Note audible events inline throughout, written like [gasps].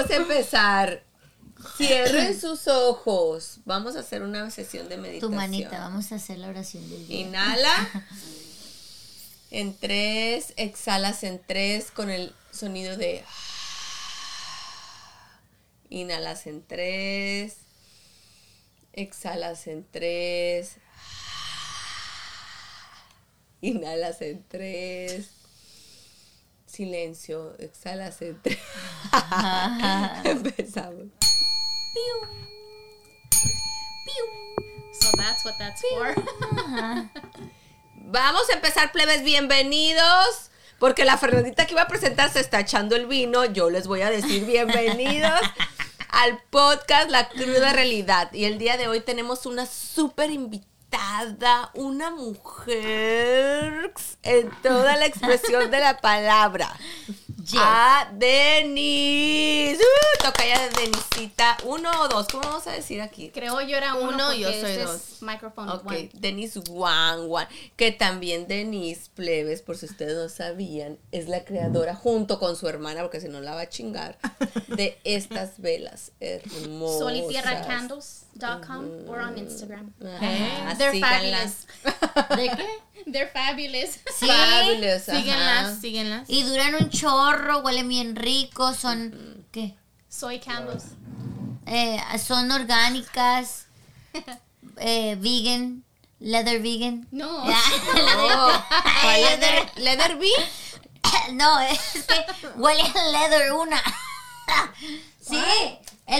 Vamos a empezar. Cierren sus ojos. Vamos a hacer una sesión de meditación. Tu manita, vamos a hacer la oración del día. Inhala. [laughs] En tres, exhalas en tres con el sonido de... [sighs] Inhalas en tres, exhalas en tres, [sighs] inhalas en tres, silencio, exhalas [laughs] en tres. Empezamos. So that's what that's for. [laughs] Vamos a empezar, plebes, bienvenidos. Porque la Fernandita que iba a presentar se está echando el vino. Yo les voy a decir bienvenidos [laughs] al podcast La Cruda Realidad. Y el día de hoy tenemos una súper invitada, una mujer en toda la expresión de la palabra. A Denise. Uh, toca ya de Denisita. Uno o dos. ¿Cómo vamos a decir aquí? Creo yo era uno, Uno, yo soy dos. microphone Ok, one. Denise Wan Wan, que también Denise Plebes, por si ustedes no sabían, es la creadora junto con su hermana, porque si no la va a chingar, de [laughs] estas velas hermosas. solitierracandles.com or on Instagram. They're síganlas. fabulous. [laughs] ¿De qué? They're fabulous. Sí. Fabulous, ajá. Síguenlas, síguenlas. Y duran un chorro, huelen bien ricos, son, ¿qué? Soy candles. Eh, son orgánicas, [laughs] eh, vegan, leather vegan. No. [laughs] Oh, ¿cuál leather, leather bee? No, es que huele a leather una.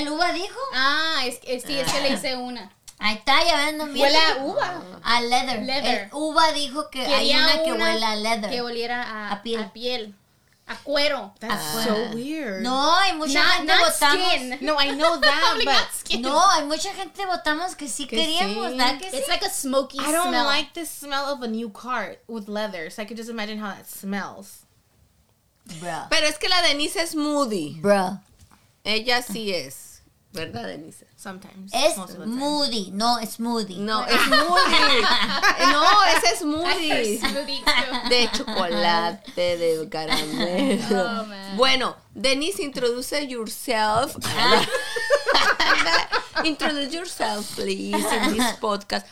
El uva dijo. Ah, es, es, sí, es que le hice una. Ahí está, ya ven, no. Huele a uva. A leather. Leather. El uva dijo que hay Quería una que huele a leather. Que oliera a, A piel. A piel. A cuero. That's Ah. so weird. No, hay mucha Not, gente not votamos. skin. No, I know [laughs] that, but. No, hay mucha gente votamos que sí Que queríamos, sí. ¿verdad que sí? It's like a smoky I don't smell. like the smell of a new cart with leather. So I could just imagine how that smells. Bro. Pero es que la Denise es moody. Bro. Ella sí es. ¿Verdad, Denise? Sometimes. Es moody, no smoothie. No, es moody. No, [laughs] [laughs] ese es moody. smoothie. De chocolate, de caramelo. Oh. Bueno, Denise, introduce yourself. introduce yourself, please, in this podcast.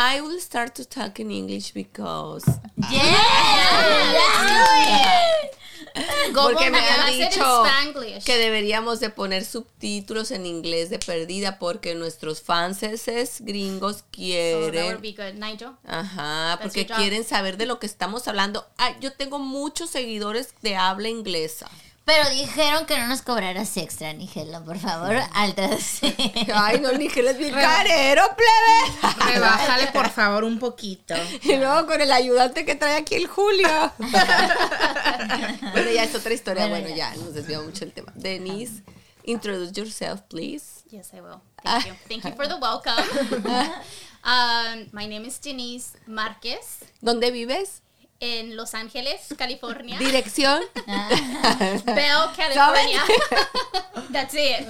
I will start to talk in English because Yeah, let's do it. [laughs] porque me a han dicho que deberíamos de poner subtítulos en inglés de perdida porque nuestros fanses gringos quieren? Ajá, porque quieren saber de lo que estamos hablando. Ah, yo tengo muchos seguidores de habla inglesa. Pero dijeron que no nos cobraras extra, Nigela, por favor, al traducir. Ay, no, ni que les bien carero, plebe. Rebájale, por favor, un poquito. Y luego con el ayudante que trae aquí el Julio. bueno, ya es otra historia. Bueno, Bueno, ya nos desviamos mucho el tema. Denise, introduce yourself, please. Yes, I will. Thank you. Thank you for the welcome. [laughs] um, my name is Denise Marquez ¿Dónde vives? In Los Angeles, California. [laughs] Dirección. Bell, California. [laughs] That's it.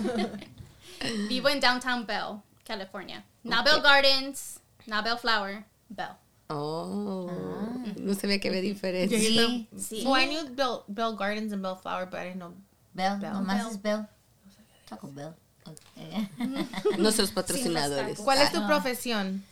Vivo en downtown Bell, California. Not Bell Gardens, not Bell Flower, Bell. Oh, no sabía que había diferencia. Sí, Sí. Well, I knew Bell, Bell Gardens and Bellflower, but I didn't know. Bell, Bell. nomás Bell. es Bell. Taco Bell. Ok. [laughs] Nuestros patrocinadores. ¿Cuál es tu Ah. profesión?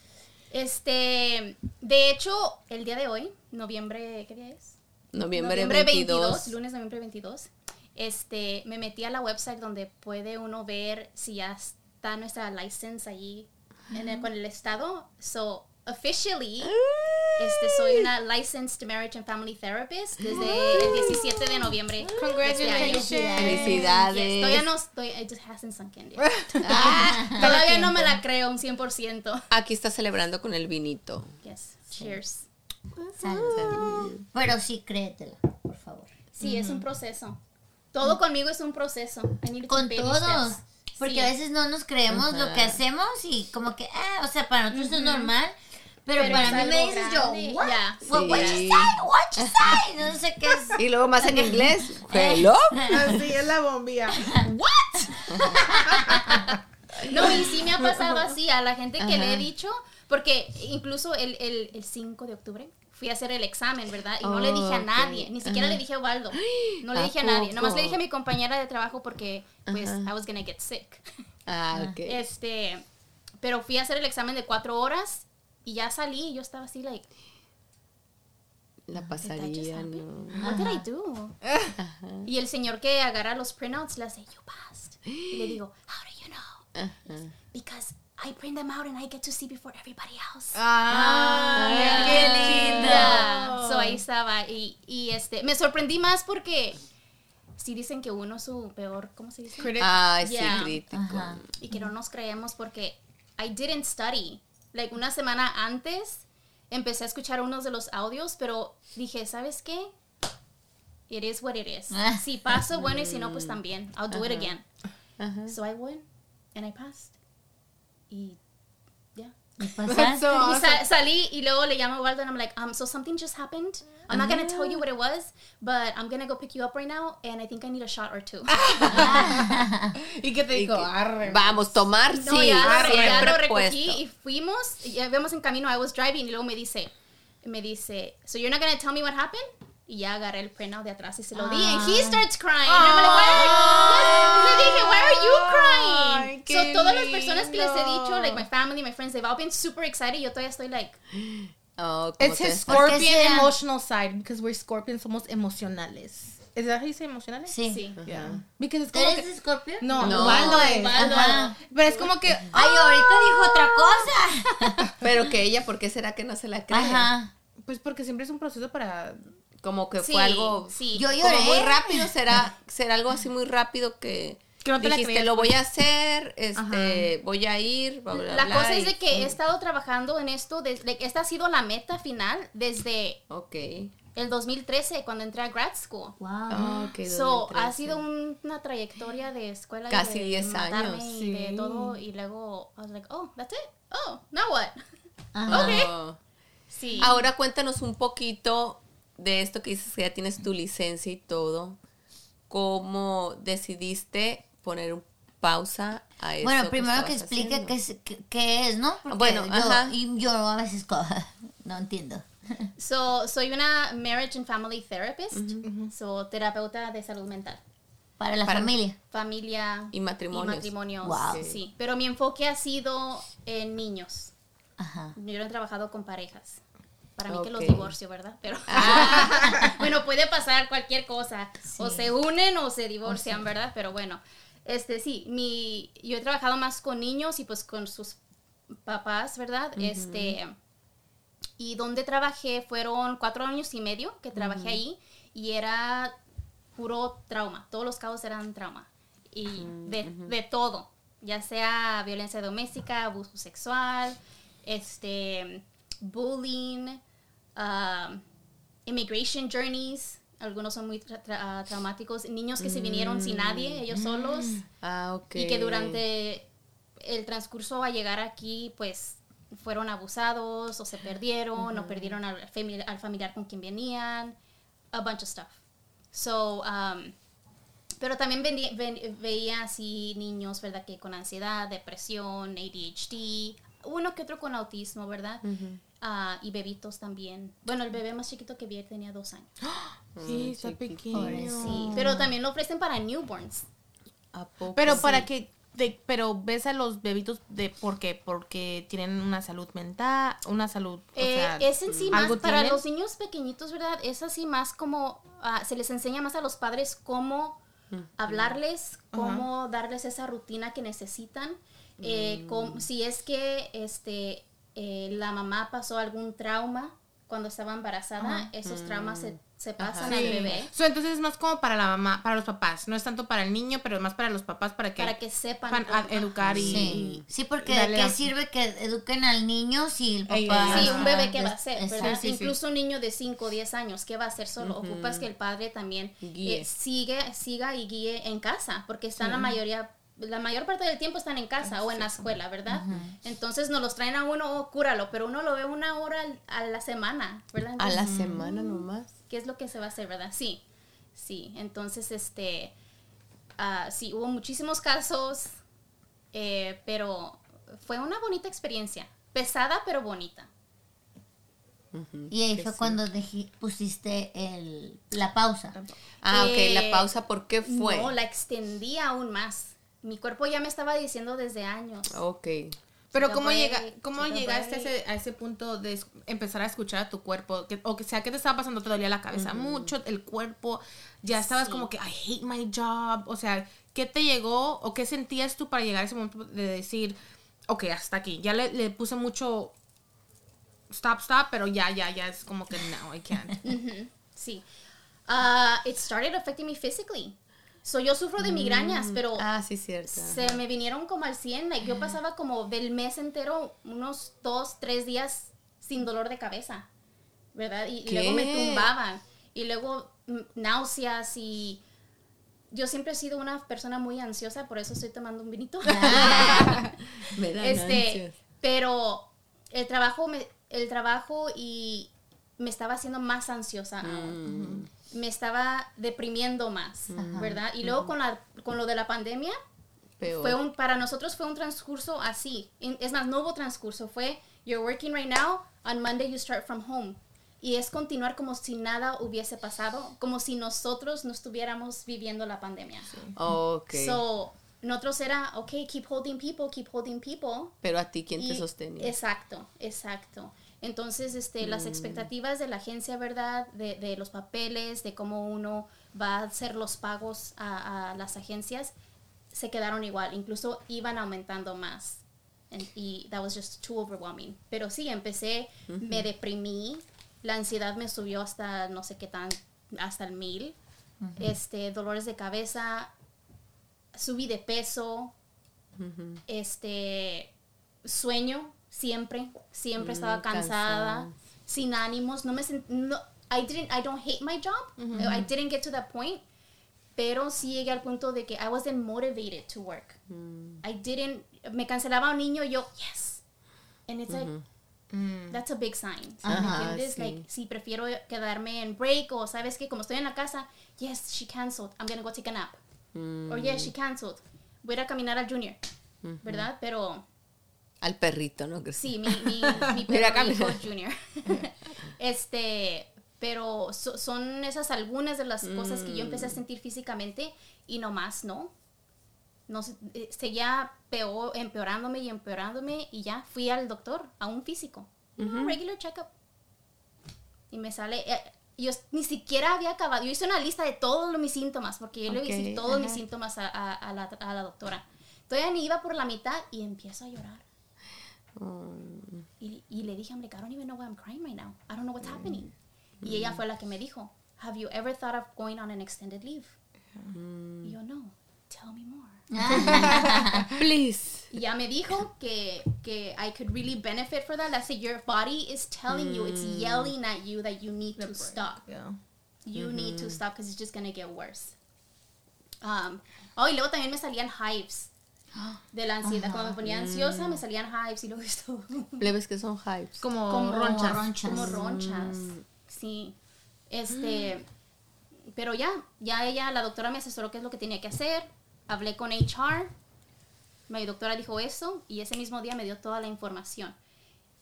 Este, de hecho, el día de hoy, noviembre, ¿qué día es? Noviembre, 22. lunes noviembre 22. Este, me metí a la website donde puede uno ver si ya está nuestra license allí en el- con el estado. So, officially, este, soy una licensed marriage and family therapist desde el 17 de noviembre. este. Congratulations. Yes, Felicidades. todavía no estoy, it just hasn't sunk in yet. [laughs] Ah, [laughs] Todavía no me la creo un 100%. aquí está celebrando con el vinito. Yes, cheers. Salud. Pero sí, créetela, por favor. Sí, es un proceso. Todo conmigo es un proceso. Con todos. steps. Porque Sí. a veces no nos creemos lo que hacemos y como que, ah, o sea, para nosotros es normal. Pero, Pero para mí me dices grande, yo, what? ya. What, what you Sí. say? What you say? No sé qué es. Y luego más en inglés. [laughs] Hello. Así es la bombilla. [laughs] No, y sí me ha pasado así a la gente que le he dicho, porque incluso el, el, el 5 de octubre fui a hacer el examen, ¿verdad? Y no le dije a nadie, ni siquiera ajá. le dije a Waldo. No le ¿A dije a nadie, nomás le dije a mi compañera de trabajo porque pues Ajá. I was gonna get sick. Ah, ok. Este, pero fui a hacer el examen de cuatro horas y ya salí y yo estaba así like, La just pasaría? ¿no? what did I do? Y el señor que agarra los printouts le hace, you passed. Y le digo, how do you know? Ajá. Because I print them out and I get to see before everybody else. Ah, qué lindo. Yeah. So ahí estaba. Y, y este, me sorprendí más porque sí dicen que uno es su peor, ¿cómo se dice? Critic. Sí, Yeah. crítico. Ajá. y que no nos creemos porque I didn't study. Like una semana antes empecé a escuchar unos de los audios, pero dije, ¿sabes qué? It is what it is. Ah. Si paso, bueno, y si no, pues también. I'll do it Ajá. again. Ajá. So I went and I passed. Y ya. ¿Y That's pasaste? so Y awesome. sa- salí y luego le llamo a Waldo and I'm like, um, so something just happened. I'm not gonna tell you what it was, but I'm gonna go pick you up right now, and I think I need a shot or two. [laughs] ¿Y qué te Y dijo? que- Arre. Vamos, tomar, No, sí, ya, ya siempre lo recogí puesto. y fuimos, y ya vemos en camino, I was driving y luego me dice, me dice, so you're not gonna tell me what happened? Y ya agarré el printout de atrás y se lo di, and he starts crying. And I'm like, "Why?" Le dije, why are you Ay, crying? qué so todas las personas que les he lindo. dicho, like my family, my friends, they've all been super excited. y Yo todavía estoy like, Oh, ¿cómo It's his scorpion emotional side because we're scorpions somos emocionales. ¿Es that how you say emocionales? Sí. sí. Yeah. Because it's ¿Tú como eres que, escorpio? no, No, es. Pero es como que Ay, ahorita dijo otra cosa. [laughs] Pero que ella, ¿por qué será que no se la cree? Ajá. pues porque siempre es un proceso para Como que Sí, fue algo sí. Yo como lloré. muy rápido, [laughs] será, será algo así muy rápido que, Que no te la dijiste, lo voy a hacer, este, voy a ir, bla, bla, La bla, cosa es de que he estado trabajando en esto, desde, esta ha sido la meta final desde el 2013 cuando entré a grad school. Wow. Ah, ok, So, ha 2013. sido un- una trayectoria de escuela y Casi de 10 matarme años. y de todo y luego I was like, oh, that's it. Oh, now what? Ajá. [laughs] Oh. Sí. Ahora cuéntanos un poquito de esto que dices que ya tienes tu licencia y todo. ¿Cómo decidiste poner un pausa a eso? Bueno, primero que explique qué es, qué, es, ¿no? Porque Bueno, yo, ajá. Y yo a veces [laughs] no entiendo. [laughs] So, soy una marriage and family therapist. So, terapeuta de salud mental. Para la Para- familia. Familia Y matrimonios. y matrimonios, Wow. Sí. Pero mi enfoque ha sido en niños. Ajá. Yo no he trabajado con parejas. Para mí que los divorcio, ¿verdad? Pero [laughs] bueno, puede pasar cualquier cosa. O se unen o se divorcian, ¿verdad? Pero bueno, este sí, mi yo he trabajado más con niños y pues con sus papás, ¿verdad? Este y donde trabajé fueron cuatro años y medio que trabajé ahí y era puro trauma. Todos los casos eran trauma y de, de todo, ya sea violencia doméstica, abuso sexual, este bullying, um, immigration journeys. Algunos son muy tra- tra- ah, traumáticos. Niños que se vinieron sin nadie, ellos solos. Ah, ok. Y que durante el transcurso a llegar aquí, pues fueron abusados o se perdieron o perdieron al, fami- al familiar con quien venían. A bunch of stuff. So, um, pero también vendi- ven- veía así niños, ¿verdad? Que con ansiedad, depresión, ADHD, uno que otro con autismo, ¿verdad? Ah, y bebitos también. Bueno, el bebé más chiquito que vi tenía dos años. [gasps] sí, está pequeño. Sí, pero también lo ofrecen para newborns. ¿A poco? Pero para que de- pero ves a los bebitos de por qué porque tienen una salud mental, una salud, o Eh, sea, es en sí más para tienen. los niños pequeñitos, ¿verdad? Es así más como ah, se les enseña más a los padres cómo hablarles, cómo darles esa rutina que necesitan. eh, cómo- si es que este eh, la mamá pasó algún trauma cuando estaba embarazada, esos traumas se, se pasan al Sí. bebé So, entonces es más como para la mamá, para los papás, no es tanto para el niño, pero más para los papás para que, para que sepan van a educar y, Sí, sí, porque ¿de qué la- sirve que eduquen al niño si el papá... ey, Sí, un bebé que va a ser, ¿verdad? exacto. Sí, sí, Incluso un niño de 5 o 10 años, ¿qué va a hacer solo? Ocupas que el padre también Guíe. eh, sigue, siga y guíe en casa, porque están la mayoría, la mayor parte del tiempo están en casa o en la escuela, ¿verdad? Entonces nos los traen a uno, oh, cúralo, pero uno lo ve una hora a la semana, ¿verdad? A la semana nomás. ¿Qué es lo que se va a hacer, verdad? Sí, sí. Entonces, este, ah, sí, hubo muchísimos casos, eh, pero fue una bonita experiencia. Pesada, pero bonita. Y ahí fue cuando pusiste el, la pausa. Ah, ok, Eh, la pausa, ¿por qué fue? No, la extendí aún más. Mi cuerpo ya me estaba diciendo desde años. Ok. Pero ¿cómo, break, llega, cómo llegaste a ese, a ese punto de empezar a escuchar a tu cuerpo? Que- o que sea, ¿qué te estaba pasando? ¿Te dolía la cabeza mucho? ¿El cuerpo? ¿Ya estabas Sí. como que, I hate my job? O sea, ¿qué te llegó o qué sentías tú para llegar a ese momento de decir, ok, hasta aquí? Ya le, le puse mucho stop, stop, pero ya, ya, ya es como que no, I can't. [laughs] Sí. Ah, it started affecting me physically. So yo sufro de migrañas, pero Ah, sí, cierto. se me vinieron como al 100. Like, yo pasaba como del mes entero, unos dos, tres días sin dolor de cabeza. ¿Verdad? Y, y luego me ¿Qué? tumbaban. Y luego mm, náuseas y... Yo siempre he sido una persona muy ansiosa, por eso estoy tomando un vinito. [laughs] Me dan este, pero el trabajo, me, el trabajo y me estaba haciendo más ansiosa aún. Me estaba deprimiendo más, ¿verdad? Y luego con, la, con lo de la pandemia, Peor. fue un, para nosotros fue un transcurso así. Es más, no hubo transcurso. Fue, you're working right now, on Monday you start from home. Y es continuar como si nada hubiese pasado, como si nosotros no estuviéramos viviendo la pandemia. Ok. So, nosotros era, ok, keep holding people, keep holding people. Pero a ti, ¿quién te Y- sostenía? Exacto, exacto. Entonces, este, las expectativas de la agencia, ¿verdad? De, de los papeles, de cómo uno va a hacer los pagos a, a las agencias, se quedaron igual. Incluso iban aumentando más. And- y that was just too overwhelming. Pero sí, empecé, me deprimí, la ansiedad me subió hasta no sé qué tan, hasta el mil. Este, dolores de cabeza, subí de peso, este sueño siempre siempre estaba Mm, cansada cansada. sin ánimos no me sent- no, I didn't I don't hate my job I didn't get to that point pero sí llegué al punto de que I wasn't motivated to work. I didn't me cancelaba un niño yo yes. And it's like that's a big sign. Sí. like si prefiero quedarme en break o sabes que como estoy en la casa yes she canceled. I'm gonna go take a nap Mm, or yes she canceled voy a ir a caminar al junior ¿verdad? pero Al perrito, ¿no? Sí, mi, mi, [laughs] mi perro hijo Camila. Junior. [laughs] este, pero so- son esas algunas de las cosas que yo empecé a sentir físicamente y no más, ¿no? No sé, eh, seguía peor, empeorándome y empeorándome y ya fui al doctor, a un físico. Un regular checkup. Y me sale, eh, yo ni siquiera había acabado, yo hice una lista de todos mis síntomas, porque yo le hice todos mis ajá. síntomas a, a- a la, a la doctora. Todavía ni iba por la mitad y empiezo a llorar. Oh, Y, y le dije, I'm like, I don't even know why I'm crying right now. I don't know what's happening. Y ella fue la que me dijo, Have you ever thought of going on an extended leave? Y yo, no. Tell me more. [laughs] [laughs] Please. Ya me dijo que, que I could really benefit for that. I said, your body is telling you, it's yelling at you that you need to stop. Yeah. You need to stop because it's just going to get worse. Um, oh, y luego también me salían hives de la ansiedad. Cuando me ponía ansiosa, me salían hives y luego [laughs] esto... Plebes que son hypes. Como, como ronchas. ronchas. Como ronchas. Sí. Este, pero ya, ya ella, la doctora me asesoró qué es lo que tenía que hacer. Hablé con HR. Mi doctora dijo eso y ese mismo día me dio toda la información.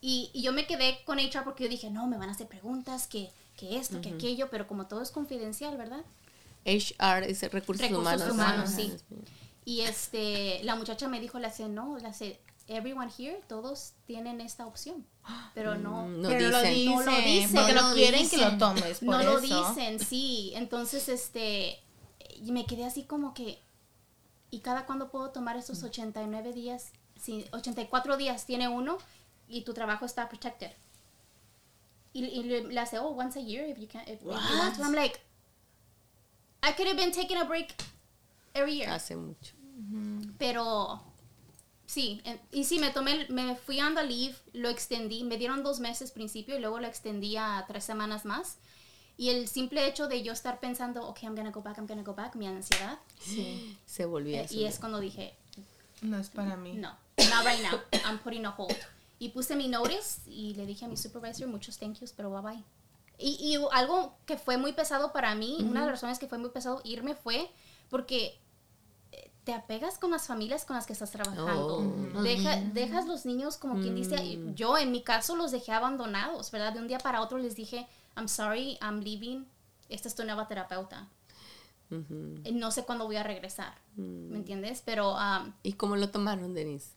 Y, y yo me quedé con HR porque yo dije, no, me van a hacer preguntas, que, que esto, que aquello, pero como todo es confidencial, ¿verdad? HR es recursos, Recursos humanos. humanos, Ah, sí. Y este, la muchacha me dijo, le hace, no, le hace, everyone here, todos tienen esta opción, pero no, Mm, No Pero lo dicen. dicen, No lo dicen. porque No lo quieren que lo dicen. tomes, por no lo eso. dicen, sí. Entonces, este, y me quedé así como que, ¿y cada cuándo puedo tomar esos 89 días? Sí, 84 días tiene uno y tu trabajo está protected. Y, y le, le hace, oh, once a year if you, can, if, if you want to. I'm like, I could have been taking a break every year. Hace mucho. Pero sí, y sí, me tomé, me fui on the leave, lo extendí, me dieron dos meses principio y luego lo extendí a tres semanas más. Y el simple hecho de yo estar pensando, ok, I'm gonna go back, I'm gonna go back, mi ansiedad. Se volvía eh, y es cuando dije, No es para mí. no, not right now, I'm putting a hold. Y puse mi notice y le dije a mi supervisor, muchos thank yous, pero bye bye. Y, y algo que fue muy pesado para mí, una de las razones que fue muy pesado irme fue porque eh, te apegas con las familias con las que estás trabajando. Oh. Deja- dejas los niños como quien dice, y yo en mi caso los dejé abandonados, ¿verdad? De un día para otro les dije, I'm sorry, I'm leaving, esta es tu nueva terapeuta. Eh, No sé cuándo voy a regresar, ¿me entiendes? Pero um, ¿Y cómo lo tomaron, Denise?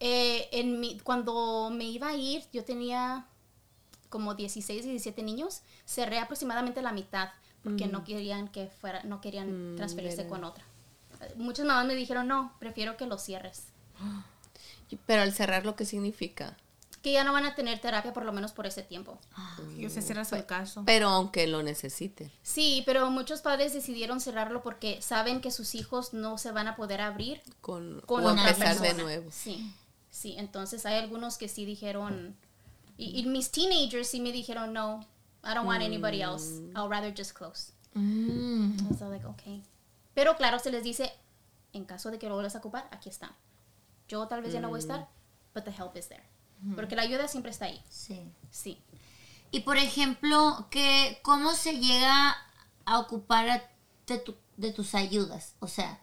eh, en mi, cuando me iba a ir, yo tenía como 16, 17 niños, cerré aproximadamente la mitad porque no querían que fuera, no querían Mm, transferirse con otra. Muchas mamás me dijeron, no, prefiero que lo cierres. [gasps] Pero al cerrar, ¿lo que significa? Que ya no van a tener terapia por lo menos por ese tiempo. Y se cierras el caso. Pero aunque lo necesiten. Sí, pero muchos padres decidieron cerrarlo porque saben que sus hijos no se van a poder abrir Con, con o otra empezar de persona. nuevo. Sí, sí, entonces hay algunos que sí dijeron, y, y mis teenagers sí me dijeron, no, I don't want anybody else, I'll rather just close. Mm. I was like, okay. Pero claro, se les dice, en caso de que lo vuelvas a ocupar, aquí están. Yo tal vez ya no voy a estar, but the help is there. Porque la ayuda siempre está ahí, Sí. sí. Y por ejemplo, que ¿cómo se llega a ocupar de, tu- de tus ayudas? O sea,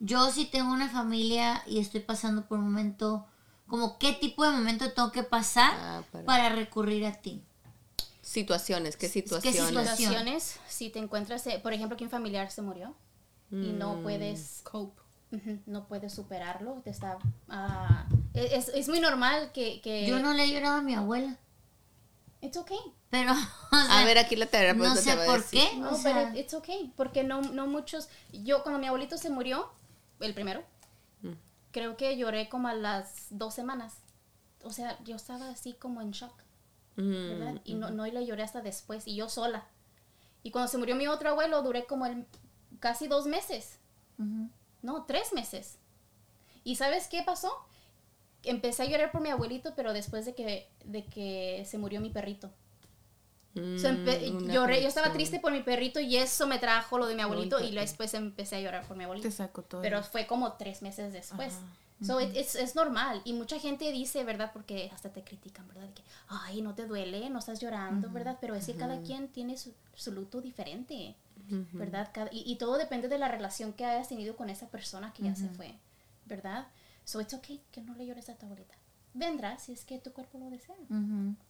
yo si tengo una familia y estoy pasando por un momento, como qué tipo de momento tengo que pasar Ah, para- para... recurrir a ti. Situaciones, ¿qué situaciones? situaciones? Situaciones, si te encuentras, eh, por ejemplo, que un familiar se murió y no puedes Cope. No puedes superarlo, te está... ah, es, es muy normal que... que Yo no le he llorado a mi abuela, It's okay. pero... [laughs] o A sea, ver, aquí la terapeuta no te sé a por decir. qué. No, o sea, pero it's okay, porque no, no muchos... Yo cuando mi abuelito se murió, el primero, Mm. creo que lloré como a las dos semanas. O sea, yo estaba así como en shock, Mm, ¿verdad? Y no, no le lloré hasta después, y yo sola. Y cuando se murió mi otro abuelo, duré como el, casi dos meses. ujú. No, tres meses. ¿Y sabes qué pasó? Empecé a llorar por mi abuelito, pero después de que, de que se murió mi perrito. mm, So, lloré, yo estaba triste por mi perrito y eso me trajo lo de mi abuelito y después empecé a llorar por mi abuelito. Te saco todo. Pero fue como tres meses después. So, it- es, es normal. Y mucha gente dice, ¿verdad? Porque hasta te critican, ¿verdad? De que, ay, no te duele, no estás llorando, ¿verdad? Pero es que cada quien tiene su, su luto diferente, ¿verdad? Cada- y, y todo depende de la relación que hayas tenido con esa persona que ya se fue, ¿verdad? So, it's okay que no le llores a tu abuelita. Vendrá si es que tu cuerpo lo desea.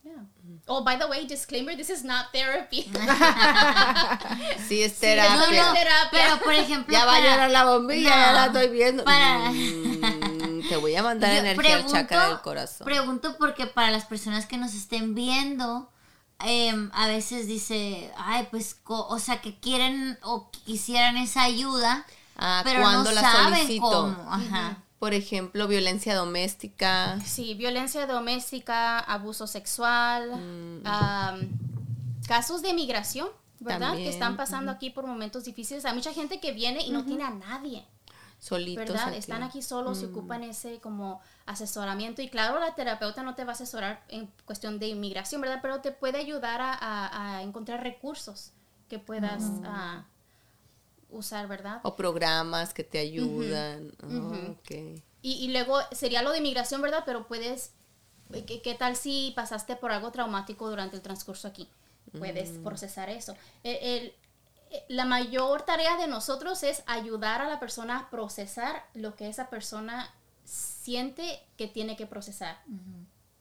Yeah. Oh, by the way, disclaimer, this is not therapy. [laughs] Sí, es Sí, terapia. no, no, terapia. Pero por ejemplo, Ya va a para- llorar la bombilla, No, ya la estoy viendo. para- Mm, te voy a mandar Yo energía al pregunto- chakra del corazón. Pregunto porque para las personas que nos estén viendo, em, a veces dice, ay, pues, o sea, que quieren o quisieran esa ayuda, Ah, pero ¿cuándo no la saben solicito? cómo. Ajá. Por ejemplo, violencia doméstica. Sí, violencia doméstica, abuso sexual, am, casos de migración, ¿verdad? También, Que están pasando aquí por momentos difíciles. Hay mucha gente que viene y no tiene a nadie, Solitos ¿verdad? aquí. Están aquí solos y ocupan ese como asesoramiento. Y claro, la terapeuta no te va a asesorar en cuestión de inmigración, ¿verdad? Pero te puede ayudar a, a- a encontrar recursos que puedas ah, usar, ¿verdad? O programas que te ayudan. Oh, Ujú. ok. Y, y luego sería lo de inmigración, ¿verdad? Pero puedes, ¿qué, qué tal si pasaste por algo traumático durante el transcurso aquí? Puedes procesar eso. El- el- eh, la mayor tarea de nosotros es ayudar a la persona a procesar lo que esa persona siente que tiene que procesar.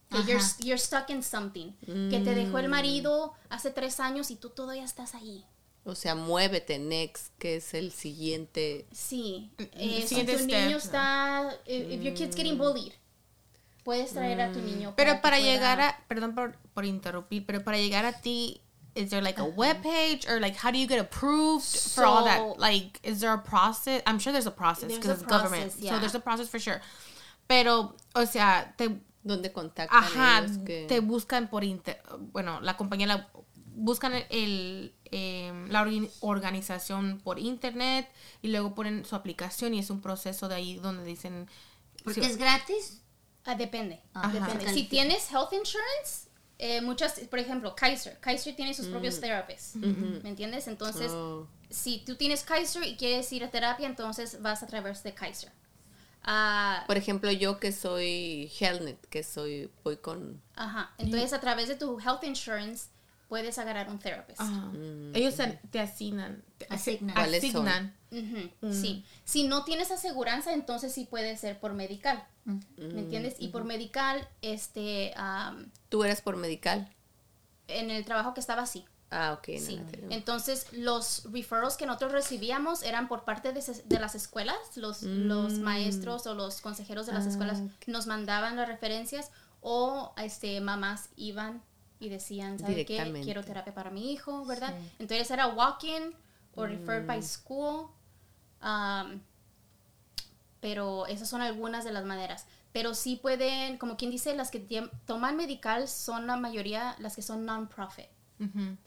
Que you're, stuck in something. Que te dejó el marido hace tres años y tú todavía estás ahí. O sea, muévete, next, que es el siguiente. Sí, eh, si tu step, niño ¿no? está, if, if your kid's getting bullied, puedes traer a tu niño. Pero que para pueda- llegar a, perdón por, por interrumpir, pero para llegar a ti, is there like a web page or like how do you get approved for all that? Like, is there a process? I'm sure there's a process because it's government. So there's a process for sure. Pero, o sea, te, ¿Dónde contactan ajá, ellos? Que... te buscan por inter, bueno, la compañía la buscan el, el, em, la organización por internet y luego ponen su aplicación y es un proceso de ahí donde dicen Porque sí, es gratis. Ah, depende, Ajá. depende. Si tienes health insurance, eh, muchas, por ejemplo, Kaiser. Kaiser tiene sus propios therapists, ¿me entiendes? Entonces, Oh. si tú tienes Kaiser y quieres ir a terapia, entonces vas a través de Kaiser. Ah, Por ejemplo, yo que soy Helnet, que soy, voy con... Ajá. Entonces, a través de tu health insurance, puedes agarrar un therapist. Ajá. Ellos se- te asignan. te Asignan. ¿Cuáles son? asignan. Sí. Si no tienes aseguranza, entonces sí puede ser por medical. ¿Me entiendes? Y por medical, este, Tú eras por medical. en el trabajo que estaba así. Ah, ok. no, Sí. Entonces, los referrals que nosotros recibíamos eran por parte de, las escuelas. Los, los maestros o los consejeros de las escuelas nos mandaban las referencias o este, mamás iban y decían, ¿sabe qué? Quiero terapia para mi hijo, ¿verdad? Entonces era walk-in o referred by school. um, pero esas son algunas de las maneras. Pero sí pueden, como quien dice, las que toman medical son la mayoría las que son non-profit.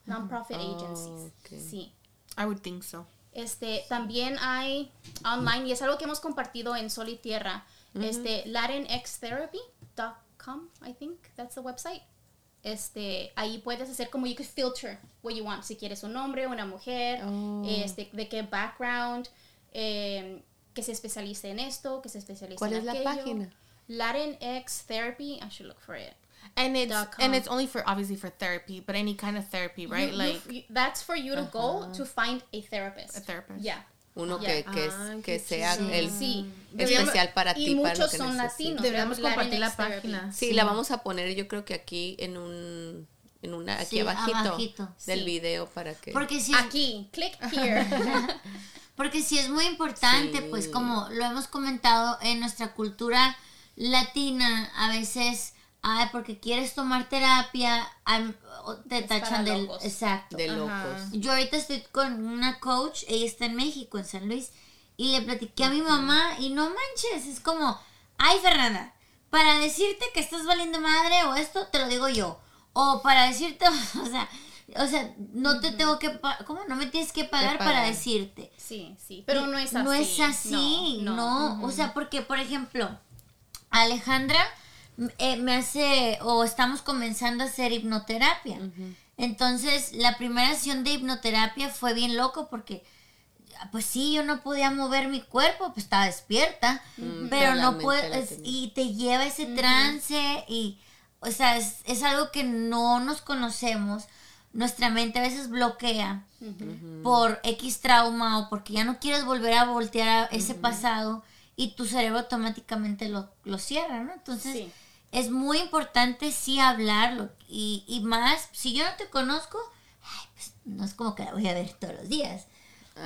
Non-profit Oh, agencies. ok. Sí. I would think so. Este, también hay online, y es algo que hemos compartido en Sol y Tierra, este, latinxtherapy.com, I think, that's the website. Este, ahí puedes hacer como you can filter what you want, si quieres un hombre, una mujer, Oh. este, de qué background, eh, que se especialice en esto, que se especialice ¿Cuál en es la aquello. Página? Latinx Therapy, I should look for it. And it's and it's only for obviously for therapy, but any kind of therapy, right? You- like you- that's for you to go to find a therapist. A therapist. Yeah. Uno que, que, Ay, que sea el Sí. especial para y ti. para lo muchos que son latinos. Deberíamos compartir la página. Sí, la vamos a poner yo creo que aquí en un en una aquí Sí, abajito, abajito, del sí. video para que Porque si, Aquí, click here. [laughs] porque si es muy importante, Sí. pues como lo hemos comentado en nuestra cultura latina, a veces, ay, porque quieres tomar terapia, te Es tachan del... locos. Exacto. de Ajá. locos. Yo ahorita estoy con una coach, ella está en México, en San Luis, y le platiqué a mi mamá y no manches, es como, ay Fernanda, para decirte que estás valiendo madre o esto, te lo digo yo. O para decirte, [laughs] o sea, o sea, no te tengo que, pa- ¿cómo? No me tienes que pagar para decirte. Sí, sí. Pero no es así. No es así, no. O sea, porque, por ejemplo, Alejandra eh, me hace, o estamos comenzando a hacer hipnoterapia. Entonces, la primera sesión de hipnoterapia fue bien loco porque, pues sí, yo no podía mover mi cuerpo, pues estaba despierta, pero no puedes, y te lleva ese trance y, o sea, es, es algo que no nos conocemos. Nuestra mente a veces bloquea por X trauma o porque ya no quieres volver a voltear a ese pasado y tu cerebro automáticamente lo, lo cierra, ¿no? Entonces Sí. es muy importante sí hablarlo y, y más, si yo no te conozco, ay, pues no es como que la voy a ver todos los días.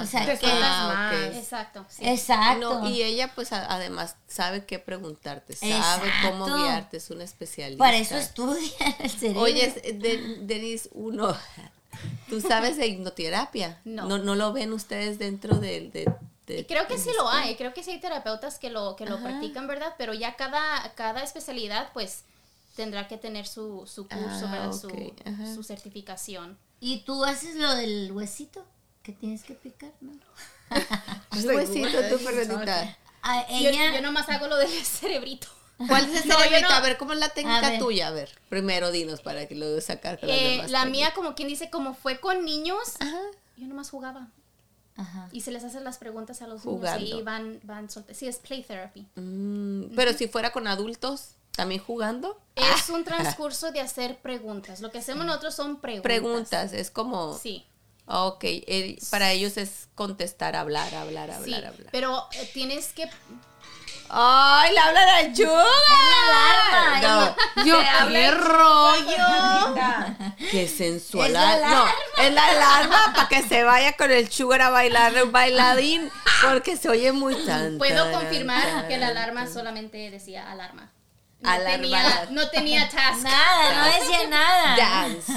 O sea, Te que... Ah, más. ok. Exacto. Sí. Exacto. No, y ella pues a- además sabe qué preguntarte, sabe cómo guiarte, es una especialista. Para eso estudia [laughs] el cerebro. Oye, de- Denis, uno, ¿tú sabes de hipnoterapia? No. No, no lo ven ustedes dentro del... De, de- Y creo que sí lo hay, creo que sí hay terapeutas que lo, que lo Ajá. practican, ¿verdad? Pero ya cada, cada especialidad, pues, tendrá que tener su, su curso, Ah, ¿verdad? Su, su certificación. ¿Y tú haces lo del huesito que tienes que picar? ¿no? [laughs] ¿Qué huesito tú, [laughs] Fernandita? Ah, Yo, ella... yo nomás hago lo del [laughs] cerebrito. ¿Cuál es el No, cerebrito? no- A ver, ¿cómo es la técnica tuya? A ver, primero dinos para que lo sacar con las Eh, demás la técnicas. mía, como quien dice, como fue con niños, Ajá. yo nomás jugaba. Ajá. Y se les hace las preguntas a los Jugando. niños y van, van solte- Sí, es play therapy. Mm, pero si fuera con adultos, ¿también jugando? Es [laughs] un transcurso de hacer preguntas. Lo que hacemos nosotros son preguntas. Preguntas, es como... Sí. Ah, Ok, eh, para ellos es contestar, hablar, hablar, Sí, hablar, hablar. pero eh, tienes que ¡Ay, le hablan al Sugar! alarma, No, Yo, habla qué rollo. ¡Qué sensual! Es la alarma. No, es la alarma para que se vaya con el Sugar a bailar un bailadín, porque se oye muy tan. Puedo confirmar que la alarma solamente decía alarma. No tenía, no tenía [laughs] task. Nada, no decía nada. Dance.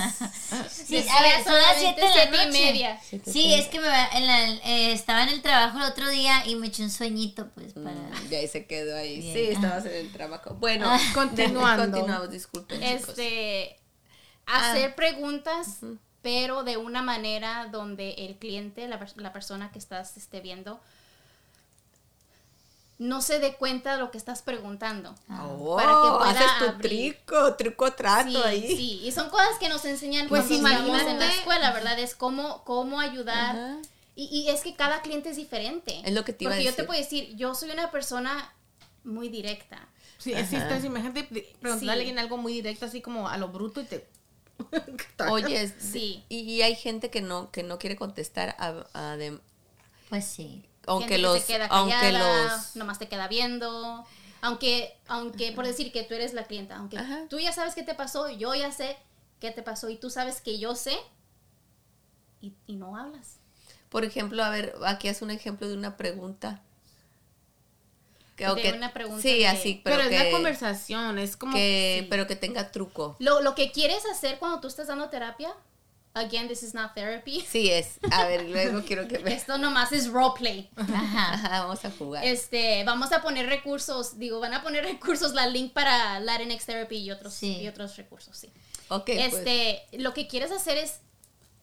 Sí, Decía a ver, son las solamente 7 de la siete y noche. media. Sí, es que me, va- en la- eh, estaba en el trabajo el otro día y me eché un sueñito, pues, para... Y ahí se quedó ahí. Bien. Sí, estabas en el trabajo. Bueno, Ah. [laughs] Continuando. Continuamos, disculpen. chicos. Este, Ah. hacer preguntas, pero de una manera donde el cliente, la, la persona que estás este, viendo, no se dé cuenta de lo que estás preguntando. Oh, para que pueda haces tu abrir. trico, truco trato Sí, ahí. sí, y son cosas que nos enseñan Pues cuando estamos en la escuela, ¿verdad? Es cómo, cómo ayudar. Y, y es que cada cliente es diferente. Es lo que te iba a Porque yo decir. te puedo decir, yo soy una persona muy directa. Sí, existe, imagínate preguntarle Sí. a alguien algo muy directo, así como a lo bruto y te... [laughs] Oye, Sí. y, y hay gente que no, que no quiere contestar a, a de- Pues sí. Aunque Gente que los, se queda aunque callada, los, nomás te queda viendo. Aunque, aunque por decir que tú eres la clienta, aunque Ajá. tú ya sabes qué te pasó, yo ya sé qué te pasó y tú sabes que yo sé y, y no hablas. por ejemplo, a ver, aquí haz un ejemplo de una pregunta. Que, que- una pregunta sí, de- así, pero, Pero, es que, la conversación, es como... que- sí. pero que tenga truco. Lo, lo que quieres hacer cuando tú estás dando terapia, again, this is not therapy. [laughs] Sí es. A ver, luego [laughs] quiero que me... Esto nomás es roleplay. Ajá. Ajá, vamos a jugar. Este, vamos a poner recursos, digo, van a poner [laughs] recursos, la link para Latinx Therapy y otros, Sí. y otros recursos, sí. ok, pues. este, lo que quieres hacer es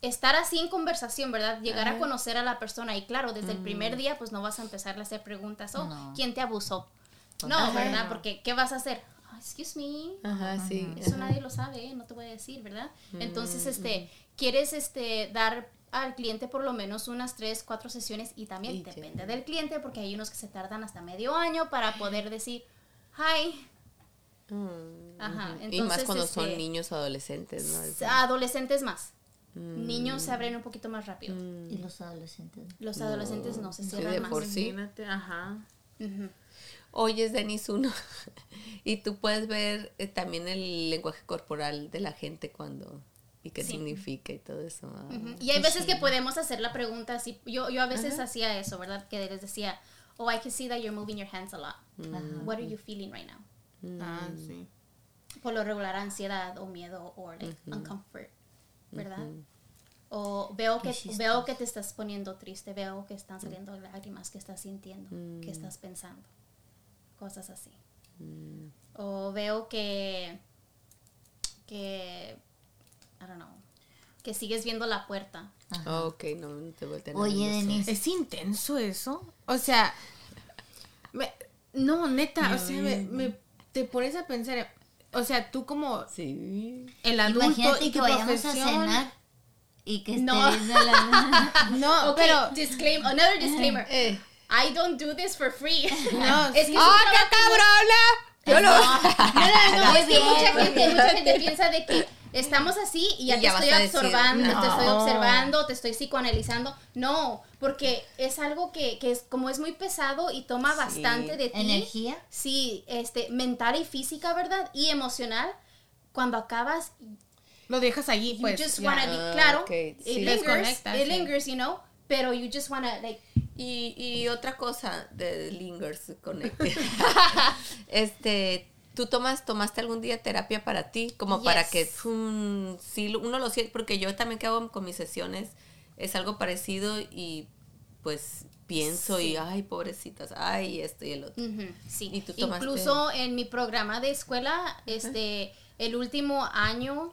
estar así en conversación, ¿verdad? Llegar a conocer a la persona y claro, desde el primer día pues no vas a empezar a hacer preguntas, oh, No. ¿quién te abusó? No, Ajá. ¿verdad? Porque ¿qué vas a hacer? "Ah, excuse me. Ajá, sí. Eso ajá. nadie lo sabe, no te voy a decir, ¿verdad? Mm, Entonces, este, quieres este dar al cliente por lo menos unas tres, cuatro sesiones y también Y depende del cliente porque hay unos que se tardan hasta medio año para poder decir, hi, Mm, Ajá, y más cuando son este, niños o adolescentes, ¿no? Es- adolescentes más. Mm. Niños se abren un poquito más rápido. Y los adolescentes. Los adolescentes no se Sí, cierran de más. por sí. Imagínate, ajá. Ujú. Oyes, Denis, uno. [laughs] y tú puedes ver eh, también el lenguaje corporal de la gente cuando. y qué Sí. significa y todo eso. ah. Y hay veces que podemos hacer la pregunta así. Yo, yo a veces hacía eso, ¿verdad? Que les decía, oh, I can see that you're moving your hands a lot. Mm. What are you feeling right now? Ah, sí. Por lo regular, ansiedad o miedo o like, uncomfort, ¿verdad? O veo que, veo que te estás poniendo triste, veo que están saliendo lágrimas, que estás sintiendo, que estás pensando. Cosas así. O veo que, que, I don't know, que sigues viendo la puerta. Ah, ok, no, no te voltean a Oye, los ojos. Denise. Es intenso eso. O sea, me- no, neta, o sea, me, me- te pones a pensar, o sea, tú como Sí. el adulto Imagínate y que tu vayamos profesión. a cenar y que No. la... [laughs] No, [laughs] pero disclaimer, another disclaimer. Eh. I don't do this for free. [laughs] [laughs] no, es que ¡Ah, qué cabrona! Yo lo. No, no, [laughs] Muy es que mucha gente, mucha gente piensa de que estamos así y ya Y te ya estoy a decir, observando, te estoy no. observando, te estoy psicoanalizando. No, porque es algo que, que es como es muy pesado y toma Sí. bastante de ti. Energía. Sí, este, mental y física, ¿verdad? Y emocional. Cuando acabas, lo dejas allí, you pues. just ya. wanna be, Ah, claro, ok, it sí. lingers, it sí. lingers, you know, pero you just wanna, like, Y, y otra cosa de Lingers Connected. [laughs] este, ¿tú tomas, tomaste algún día terapia para ti? Como para que mm, sí, uno lo siente, porque yo también que hago con mis sesiones es algo parecido y pues pienso y ay, pobrecitas, ay, esto y el otro. Sí. ¿Y tú tomaste? Incluso en mi programa de escuela, este, el último año,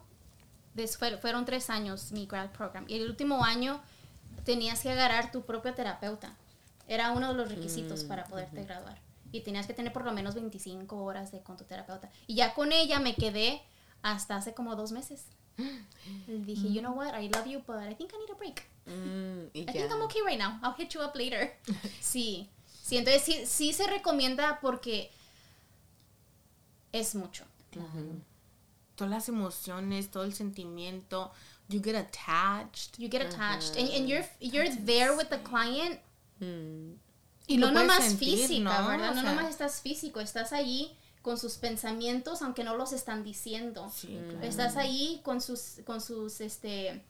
fueron tres años mi grad program, y el último año tenías que agarrar tu propio terapeuta. Era uno de los requisitos Mm, para poderte graduar. Y tenías que tener por lo menos 25 horas de, con tu terapeuta. Y ya con ella me quedé hasta hace como dos meses. [gasps] Dije, you know what, I love you, but I think I need a break. Mm, I think I'm okay right now. I'll hit you up later. [laughs] sí. Sí, entonces sí, sí se recomienda porque es mucho. Todas las emociones, todo el sentimiento. You get attached. You get attached. And, and you're, you're there with the client. Mm, Y no nomás sentir, física, ¿no? ¿verdad? O No sea- nomás estás físico, estás allí con sus pensamientos, aunque no los están diciendo. Sí, claro. Estás ahí con sus, con sus este,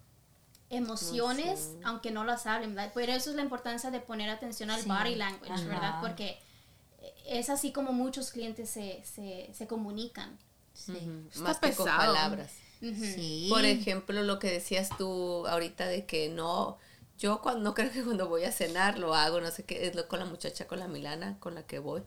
emociones, aunque no las hablen. ¿verdad? Pero eso es la importancia de poner atención al Sí. body language, Ajá. ¿verdad? Porque es así como muchos clientes se, se, se comunican. Sí. Está más que con pesado. Sí. Por ejemplo, lo que decías tú ahorita de que no, yo cuando no creo que cuando voy a cenar lo hago, no sé qué, es lo con la muchacha, con la Milana, con la que voy.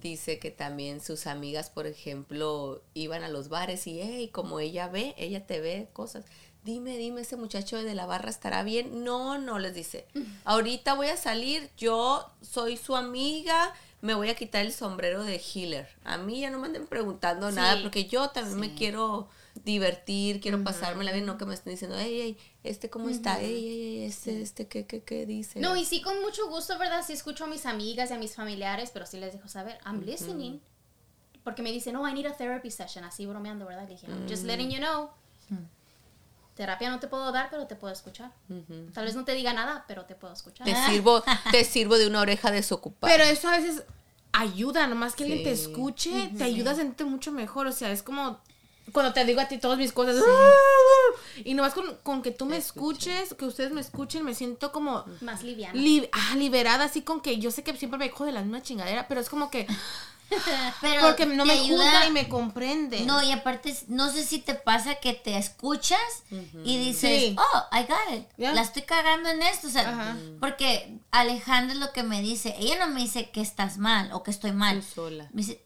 Dice que también sus amigas, por ejemplo, iban a los bares y, hey, como ella ve, ella te ve cosas. Dime, dime, ese muchacho de la barra estará bien. No, no, les dice. [laughs] Ahorita voy a salir, yo soy su amiga, me voy a quitar el sombrero de healer. A mí ya no me anden preguntando Sí. nada, porque yo también me quiero divertir, quiero pasármela bien, no que me estén diciendo, hey, hey, este cómo está, hey, hey, hey, este, este, ¿qué, qué, qué dice? No, y sí con mucho gusto, ¿verdad? Sí escucho a mis amigas y a mis familiares, pero sí les dejo saber, I'm listening. Porque me dicen, no, I need a therapy session, así bromeando, ¿verdad? Le dije, I'm just letting you know. terapia no te puedo dar, pero te puedo escuchar. Tal vez no te diga nada, pero te puedo escuchar. Te [laughs] sirvo, te sirvo de una oreja desocupada. Pero eso a veces ayuda, nomás que alguien te escuche, te ayuda a sentirte mucho mejor. O sea, es como cuando te digo a ti todas mis cosas. ¡ah! Y nomás con, con que tú me escuches, que ustedes me escuchen, me siento como Más liviana. li- ah, liberada, así con que yo sé que siempre me dejo de la misma chingadera, pero es como que [laughs] Pero porque no me ayuda- juzga y me comprende. No, y aparte, no sé si te pasa que te escuchas y dices, Sí. oh, I got it. La estoy cagando en esto. O sea, porque Alejandra es lo que me dice. Ella no me dice que estás mal o que estoy mal. Sola. Me dice,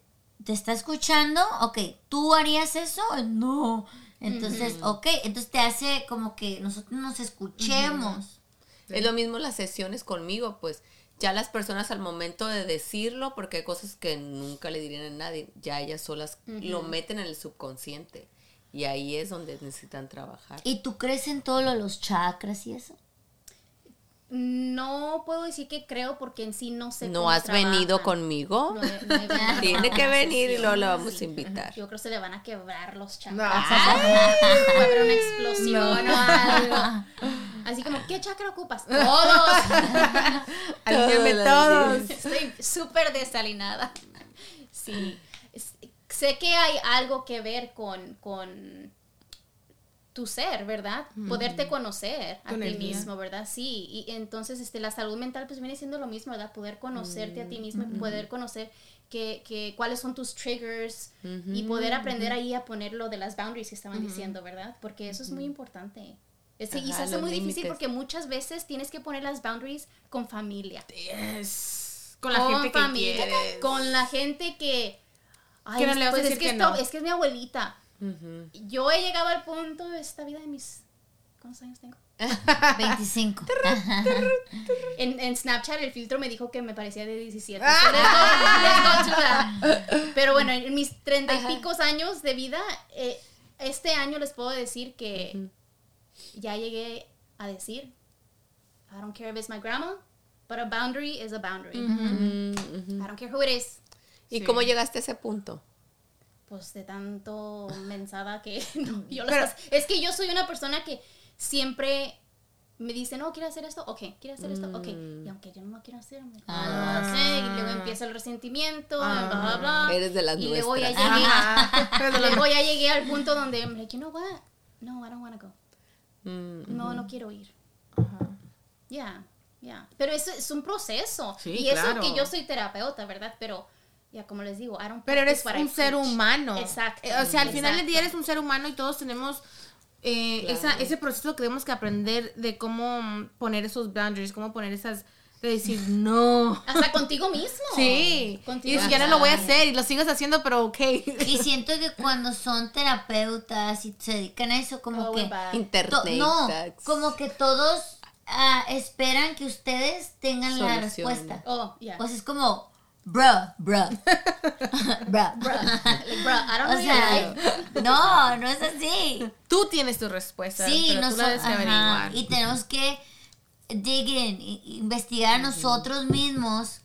¿te está escuchando? Ok, ¿tú harías eso? No. Entonces, ok, entonces te hace como que nosotros nos escuchemos. Es lo mismo las sesiones conmigo, pues ya las personas al momento de decirlo, porque hay cosas que nunca le dirían a nadie, ya ellas solas lo meten en el subconsciente. Y ahí es donde necesitan trabajar. ¿Y tú crees en todo lo de los chakras y eso? No puedo decir que creo porque en sí no sé ¿No cómo has venido conmigo? No he- no he [laughs] venido Tiene que venir y luego le vamos a invitar. Yo creo que se le van a quebrar los No. chakras. [laughs] Va a haber una explosión o algo. Así como, ¿qué chakra ocupas? Todos. [laughs] Todos. Estoy súper desalinada. Sí. Sé que hay algo que ver con, con tu ser, ¿verdad? Poderte conocer a Tu ti energía. mismo, ¿verdad? Sí. Y entonces este, la salud mental pues viene siendo lo mismo, ¿verdad? Poder conocerte a ti mismo y poder conocer que, que, cuáles son tus triggers y poder aprender ahí a poner lo de las boundaries que estaban diciendo, ¿verdad? Porque eso es muy importante. Es, y se hace muy difícil límites. porque muchas veces tienes que poner las boundaries con familia Yes. Con la gente que familia, quieres. con la gente que ay, Que no le vas a pues decir es que, que esto- no. es que es mi abuelita. Yo he llegado al punto de esta vida de mis ¿cuántos años tengo? [laughs] 25. En, en Snapchat el filtro me dijo que me parecía de 17. So let's go- let's go to that. Pero bueno, en mis treinta y picos años de vida, eh, este año les puedo decir que ya llegué a decir, I don't care if it's my grandma, but a boundary is a boundary. I don't care who it is. ¿Y Sí. cómo llegaste a ese punto? Pues de tanto mensada que [laughs] no, yo Pero- es que yo soy una persona que siempre me dice, no, ¿quieres hacer esto? Ok, ¿quieres hacer esto? Ok. Y aunque yo no lo quiero hacer, me Ah. lo voy a hacer, y luego empieza el resentimiento, bla, bla, bla. Eres de las y luego ya llegué, [laughs] luego ya llegué al punto donde I'm like, you know what? No, I don't want to go. Mm, No, no quiero ir. Ya, ya. Pero eso es un proceso. Sí, y eso claro. que yo soy terapeuta, ¿verdad? Pero, ya como les digo, I don't Pero eres I un ser preach. humano. Exacto. Eh, O sea, al final del día eres un ser humano y todos tenemos eh, Claro. esa, ese proceso que tenemos que aprender de cómo poner esos boundaries, cómo poner esas... De decir, [laughs] no. Hasta contigo mismo. Sí. Contigo Y dices, ya no lo voy a hacer y lo sigues haciendo, pero ok. Y siento que cuando son terapeutas y se dedican a eso, como Oh, que... no, como que todos ah, esperan que ustedes tengan la respuesta. Oh, yeah. Pues es como, [laughs] bruh, bruh, bruh. Like, bro, I don't O know sea, your- no, no es así. Tú tienes tu respuesta. Sí, pero no tú la debes ajá, averiguar. y tenemos que dig in, investigar a nosotros mismos,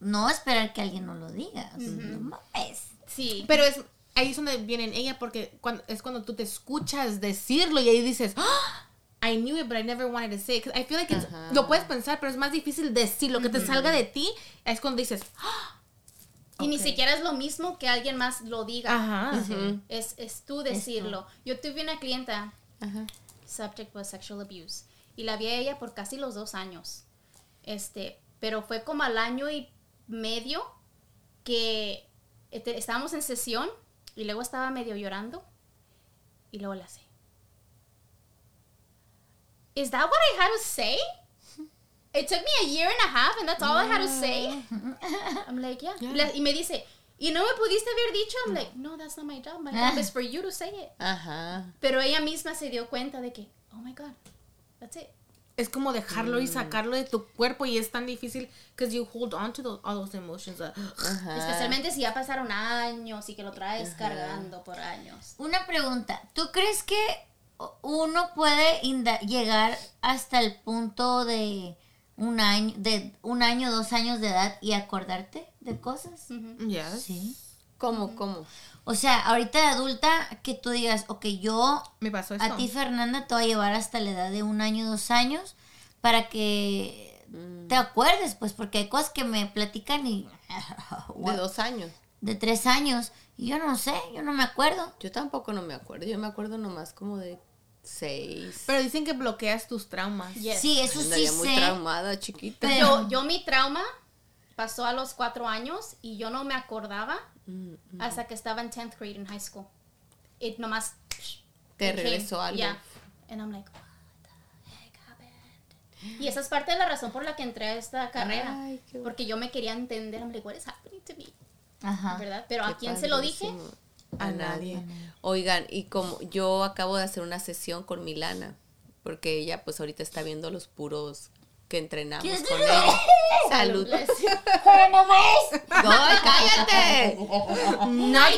no esperar que alguien nos lo diga. O sea, no mames. Sí. Pero es ahí es donde viene ella porque cuando, es cuando tú te escuchas decirlo y ahí dices, "Ah, I knew it, but I never wanted to say it. 'Cause I feel like it's- Ajá. lo puedes pensar, pero es más difícil decir lo que te salga de ti. Es cuando dices, "Ah". Y ni siquiera es lo mismo que alguien más lo diga. ajá. Es, es tú decirlo. Yo tuve una clienta, subject was sexual abuse, y la vi a ella por casi los dos años. Este, pero fue como al año y medio que este, estábamos en sesión y luego estaba medio llorando y luego la sé. Is that what I had to say? It took me a year and a half and that's all I had to say. I'm like, yeah. La- Y me dice, ¿y no me pudiste haber dicho? I'm like, no, that's not my job. My job is for you to say it. Ajá. Pero ella misma se dio cuenta de que, oh my God, that's it. Es como dejarlo y sacarlo de tu cuerpo y es tan difícil because you hold on to those, all those emotions. uh, Ajá. Especialmente si ya pasaron años y que lo traes cargando por años. Una pregunta, ¿tú crees que uno puede inda- llegar hasta el punto de un año, de un año, dos años de edad y acordarte de cosas? yes. Sí. ¿Cómo, cómo? O sea, ahorita de adulta, que tú digas, ok, yo Me pasó a ti, Fernanda, te voy a llevar hasta la edad de un año, dos años, para que te acuerdes, pues, porque hay cosas que me platican y [laughs] De dos años. de tres años, yo no sé, yo no me acuerdo. Yo tampoco no me acuerdo. Yo me acuerdo nomás como de seis. Pero dicen que bloqueas tus traumas. Yes. Sí, eso sí muy sé. traumada, chiquita. Pero- Yo, yo mi trauma pasó a los cuatro años y yo no me acordaba Mm, hasta que estaba en 10th grade en high school. Y nomás... Te it came. regresó algo. Yeah. And I'm like, what the heck happened? Y esa es parte de la razón por la que entré a esta carrera. Ay, qué bueno. porque yo me quería entender. I'm like, what is happening to me? Ajá. ¿Verdad? Pero Qué ¿a quién se lo dije? A nadie. Oigan, y como yo acabo de hacer una sesión con Milana, porque ella pues ahorita está viendo los puros que entrenamos ¿Quieres con ella. [laughs] Salud. Bless [laughs] you. ¡Ay, cállate! [laughs]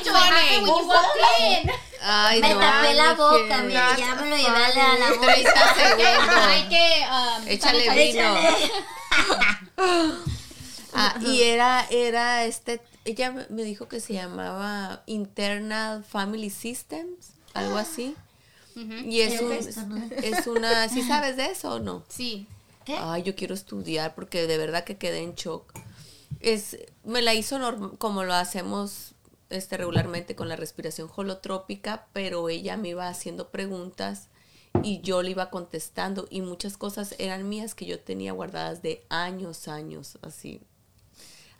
Walked in? Ay, Me no, tapé la no boca, mira, ya me lo llevé a la, a la boca. 30 segundos. Hay que... um, Échale vino. Ah, y era, era este, ella me- me dijo que se llamaba Internal Family Systems, algo así. Y es, un, es una, [laughs] ¿sí sabes de eso o no? Sí. ¿Qué? Ay, yo quiero estudiar porque de verdad que quedé en shock. Es, me la hizo norm- como lo hacemos este, regularmente con la respiración holotrópica, pero ella me iba haciendo preguntas y yo le iba contestando y muchas cosas eran mías que yo tenía guardadas de años, años, así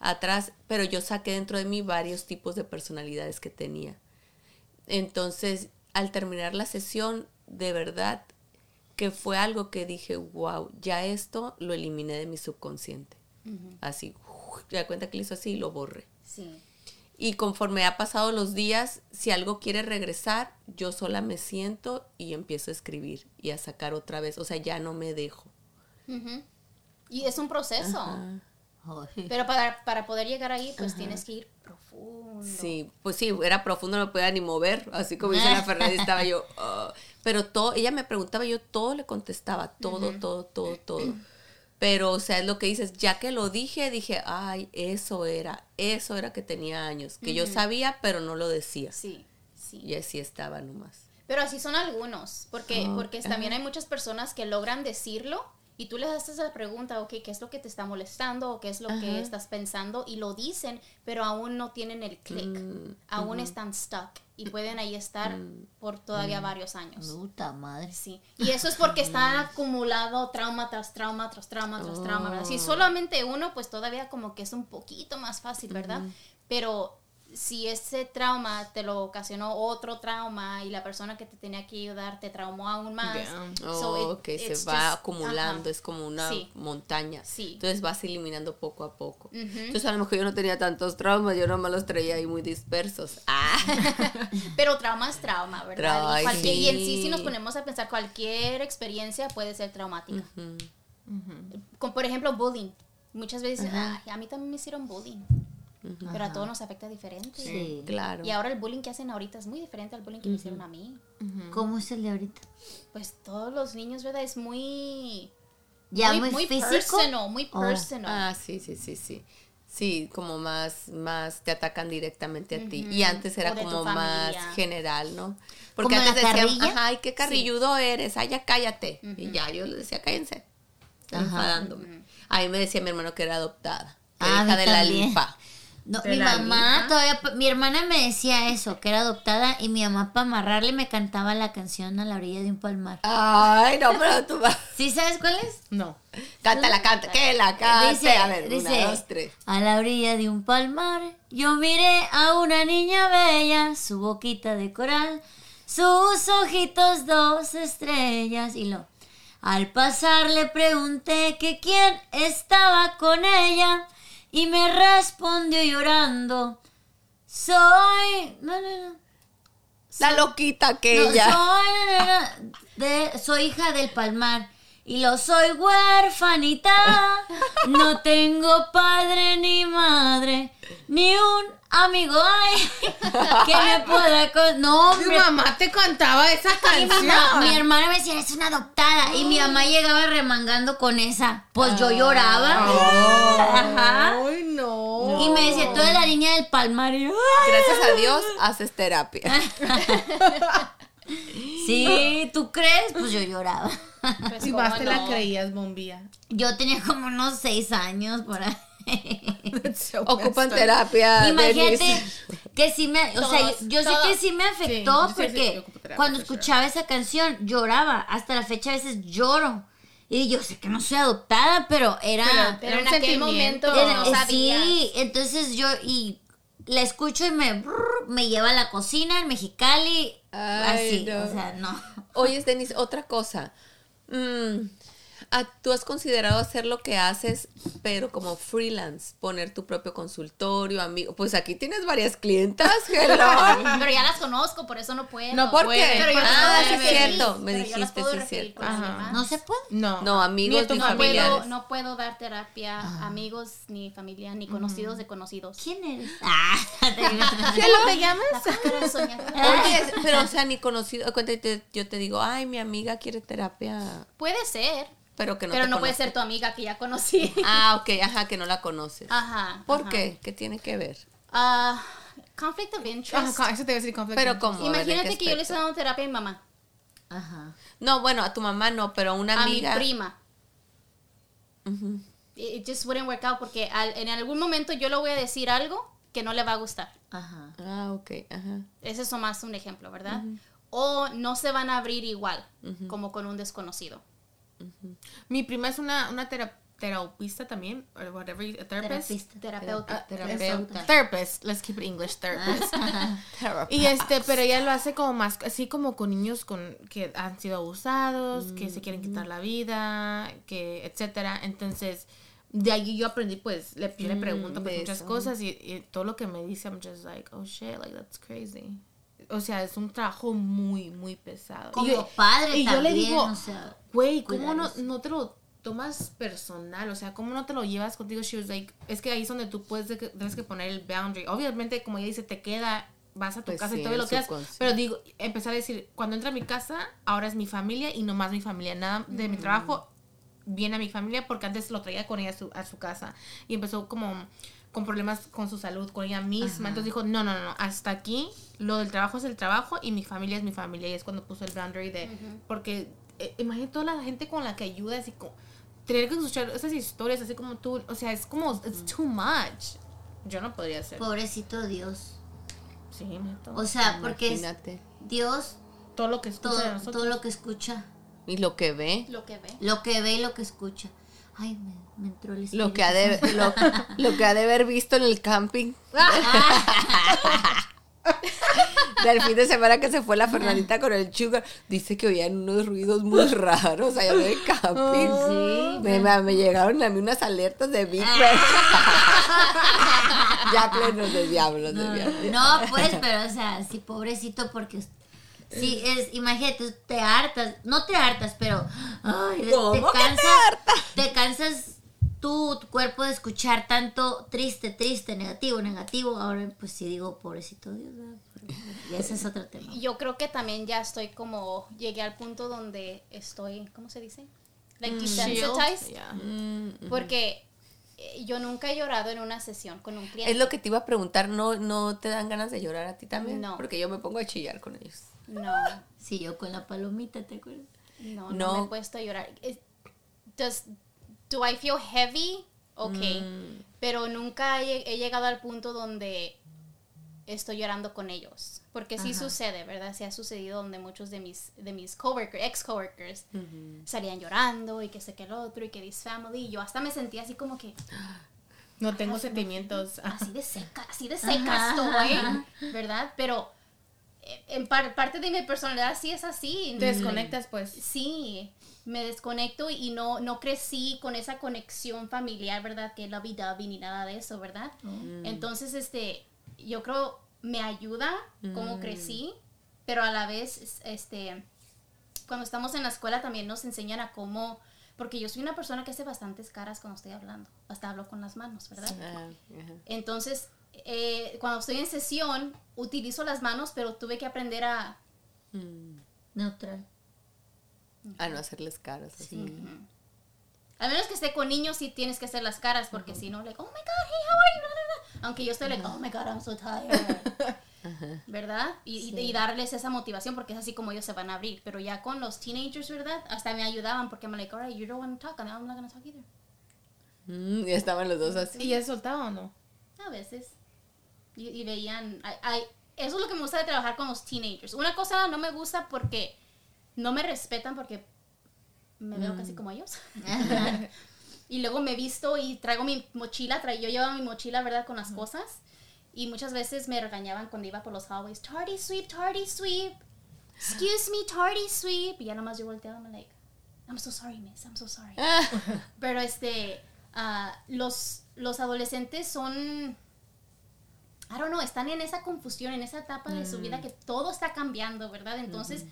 atrás, pero yo saqué dentro de mí varios tipos de personalidades que tenía. Entonces, al terminar la sesión, de verdad que fue algo que dije, wow, ya esto lo eliminé de mi subconsciente. Así, ya cuenta que lo hizo así y lo borré. Sí. Y conforme ha pasado los días, si algo quiere regresar, yo sola me siento y empiezo a escribir y a sacar otra vez. O sea, ya no me dejo. Y es un proceso. Pero para, para poder llegar ahí, pues tienes que ir profundo. Sí, pues sí, era profundo, no me podía ni mover, así como dice la [laughs] Fernández, estaba yo, "Ah". pero todo, ella me preguntaba, yo todo le contestaba, todo, todo, todo, todo. Pero, o sea, es lo que dices, ya que lo dije, dije, ay, eso era, eso era que tenía años, que yo sabía, pero no lo decía. Sí, sí. Y así estaba nomás. Pero así son algunos, porque, Oh, porque también hay muchas personas que logran decirlo y tú les haces la pregunta, ok, ¿qué es lo que te está molestando? ¿O qué es lo que estás pensando? Y lo dicen, pero aún no tienen el click, Mm, aún están stuck y pueden ahí estar por todavía varios años. Puta madre. Sí, y eso es porque está [laughs] acumulado trauma tras trauma, tras trauma, tras trauma, ¿verdad? Si solamente uno, pues todavía como que es un poquito más fácil, ¿verdad? Pero si ese trauma te lo ocasionó otro trauma y la persona que te tenía que ayudar te traumó aún más. So Oh, it- que se va just- acumulando, es como una Sí. montaña. Sí. Entonces vas eliminando poco a poco. Entonces a lo mejor yo no tenía tantos traumas, yo nomás los traía ahí muy dispersos. Ah. [laughs] Pero trauma es trauma, ¿verdad? Tra- y, cualquier- sí. y en sí, si nos ponemos a pensar, cualquier experiencia puede ser traumática. Como por ejemplo, bullying. Muchas veces, "Ay, a mí también me hicieron bullying. Pero a todos nos afecta diferente. Sí. Claro. Y ahora el bullying que hacen ahorita es muy diferente al bullying que me hicieron a mí. ¿Cómo es el de ahorita? Pues todos los niños, ¿verdad? Es muy... Ya muy, muy físico. personal, muy Oh. personal. Ah, sí, sí, sí, sí. Sí, como más, más te atacan directamente a ti. Y antes era como más general, ¿no? Porque ¿Como la antes decían, carrilla? ajá, ay, qué carrilludo eres, ay, ya cállate. Y ya yo le decía, cállense. Enfadándome. A mí me decía mi hermano que era adoptada. Que Ah, hija de la también. limpa. No, ¿De mi mamá todavía, mi hermana me decía eso, que era adoptada, y mi mamá para amarrarle me cantaba la canción a la orilla de un palmar. Ay, no, pero tú vas. [laughs] ¿Sí sabes cuál es? No. Cántala, canta, que la cante. Dice, a ver, dice, una, dos, tres. a la orilla de un palmar, yo miré a una niña bella, su boquita de coral, sus ojitos dos estrellas, y lo. Al pasar le pregunté que quién estaba con ella, y me respondió llorando, soy... No, no, no. La loquita aquella. soy, no, de- soy hija del Palmar y lo soy huérfanita. No tengo padre ni madre, ni un amigo que me pueda con... No, Tu hombre. mamá te cantaba esa Y mi, canción. mamá- mi hermana me decía, es una adoptada. Y mi mamá llegaba remangando con esa. Pues yo lloraba. Ajá. Ay, no. Y me decía, tú eres la niña del palmar. Y yo, "Ay". Gracias a Dios haces terapia. [laughs] Sí, ¿tú crees? Pues yo lloraba. Pues, Si ¿cómo más te la creías, bombilla. Yo tenía como unos seis años por ahí. [laughs] So Ocupan terapia. Imagínate que sí me, o sea, yo, sé que sí me afectó Sí, sí, porque cuando escuchaba esa canción lloraba, hasta la fecha a veces lloro. Y yo sé que no soy adoptada, pero era Pero Era en aquel momento era- no sí, entonces yo y la escucho y me me lleva a la cocina en Mexicali, Ay, así, no. o sea, no. Oye, Denise, otra cosa. Mm, ¿Tú has considerado hacer lo que haces, pero como freelance? Poner tu propio consultorio, amigo. Pues aquí tienes varias clientas, [laughs] hello. Pero ya las conozco, por eso no puedo. No ¿Por puede. qué? Pero yo Ah, sí es referir, cierto. Me dijiste, sí es cierto. No se puede. No. No, amigos Ni No familiares. puedo, no puedo dar terapia a amigos, ni familia, ni conocidos de conocidos. ¿Quién eres? [laughs] Ah, ¿Cómo te llamas? [laughs] Oye, pero o sea, ni conocido, cuéntate, yo te digo, ay, mi amiga quiere terapia, Puede ser, pero que no pero te no puede ser tu amiga que ya conocí. Ah, ok, ajá, que no la conoces. Ajá. ¿Por ajá. qué? ¿Qué tiene que ver? Ah, conflict of Ajá, interest. ca- eso te iba a decir conflicto. Pero como Imagínate que yo le estoy dando terapia a mi mamá, Ajá. No, bueno, a tu mamá no, pero a una a mi amiga. prima. Ujú. It it just wouldn't work out porque al- en algún momento yo le voy a decir algo que no le va a gustar. Ajá. Ah, ok, ajá. Ese es más un ejemplo, ¿verdad? O no se van a abrir igual como con un desconocido. Mi prima es una, una tera- terapista también, or whatever, you- a therapist. Terapista. Terapeuta. Ah, Terapeuta. Therapist, let's keep it English, therapist. [laughs] Y este, pero ella lo hace como más, así como con niños con que han sido abusados, que se quieren quitar la vida, que etcétera. Entonces, de allí yo aprendí, pues, le, yo le pregunto pues, muchas cosas y, y todo lo que me dice, I'm just like, oh shit, like that's crazy. O sea, es un trabajo muy, muy pesado. Como Y yo- padre y yo también, le digo, o sea, güey, ¿cómo no, no te lo tomas personal? O sea, ¿cómo no te lo llevas contigo? She was like, es que ahí es donde tú puedes, de que- debes que poner el boundary. Obviamente, como ella dice, te queda, vas a tu Pues casa sí, y todo lo que haces. subconsciente. Pero digo, empezar a decir, cuando entra a mi casa, ahora es mi familia y no más mi familia. Nada de mi trabajo viene a mi familia porque antes lo traía con ella a su, a su casa. Y empezó como con problemas con su salud, con ella misma. Entonces dijo, no, no, no, hasta aquí lo del trabajo es el trabajo y mi familia es mi familia. Y es cuando puso el boundary de, porque eh, imagínate toda la gente con la que ayudas y con, tener que escuchar esas historias así como tú, o sea, es como, it's too much. Yo no podría hacer. pobrecito Dios. Sí. O sea, porque es. Dios todo lo que escucha todo, de nosotros. todo lo que escucha, Y lo que ve, Lo que ve. lo que ve y lo que escucha. Ay, me, me entró el lo que ha de, Espíritu lo, lo que ha de haber visto en el camping. [laughs] Del fin de semana que se fue la Fernandita con el sugar, dice que oían unos ruidos muy raros allá en el camping. Sí. Me, me- llegaron a mí unas alertas de Big [laughs] Ben. ya plenos de diablos, de diablos. No, pues, pero o sea, sí, pobrecito, porque sí, es, imagínate, te hartas, no te hartas, pero ay, te ¿Cómo que te cansas, te cansas tú, tu cuerpo de escuchar tanto triste, triste, negativo, negativo. Ahora, pues sí digo, pobrecito Dios, y ese es otro tema. Yo creo que también ya estoy como, llegué al punto donde estoy, ¿cómo se dice? Like desensitized. Yeah. Mm, Porque eh, yo nunca he llorado en una sesión con un cliente. Es lo que te iba a preguntar, ¿no, ¿no te dan ganas de llorar a ti también? No. Porque yo me pongo a chillar con ellos. No, Sí, yo con la palomita, ¿te acuerdas? no, no, No. me he puesto a llorar. Es- Does, do I feel heavy? Ok. Mm. Pero nunca he, he llegado al punto donde estoy llorando con ellos. Porque sí Ajá. sucede, ¿verdad? Sí ha sucedido donde muchos de mis, de mis coworkers, ex coworkers, salían llorando y que sé que el otro y que this family. Y yo hasta me sentía así como que No tengo sentimientos. así de seca, así de seca Ajá, estoy, ajá. ¿verdad? Pero en par- parte de mi personalidad sí es así. Te desconectas, pues. Sí, me desconecto y no, no crecí con esa conexión familiar, ¿verdad? Que la vida ni nada de eso, ¿verdad? Entonces, este, yo creo me ayuda como crecí, pero a la vez, es- este, cuando estamos en la escuela también nos enseñan a cómo, porque yo soy una persona que hace bastantes caras cuando estoy hablando, hasta hablo con las manos, ¿verdad? Ah. Entonces, eh, cuando estoy en sesión, utilizo las manos, pero tuve que aprender a... Mm. Neutral. A no hacerles caras. así. A menos que esté con niños, sí tienes que hacer las caras, porque si no, like, oh my god, hey, how are you? Aunque yo estoy like, oh my god, I'm so tired. [laughs] ¿Verdad? Y, y- y darles esa motivación porque es así como ellos se van a abrir. Pero ya con los teenagers, ¿verdad? Hasta me ayudaban porque me like, alright, you don't want to talk, and I'm not going to talk either. Mm, y estaban los dos así. ¿Y ya soltaba o no? A veces. Y, y veían. ay- ay, eso es lo que me gusta de trabajar con los teenagers. Una cosa no me gusta porque no me respetan porque me veo casi como ellos. [laughs] [laughs] y luego me visto y traigo mi mochila. Tra yo llevaba mi mochila, ¿verdad? Con las cosas. Y muchas veces me regañaban cuando iba por los hallways. Tardy sweep, tardy sweep. Excuse me, tardy sweep. Y ya nomás yo volteaba me like, I'm so sorry, miss. I'm so sorry. [laughs] Pero este, ah, los, los adolescentes son, I don't know, están en esa confusión, en esa etapa de su vida que todo está cambiando, ¿verdad? Entonces,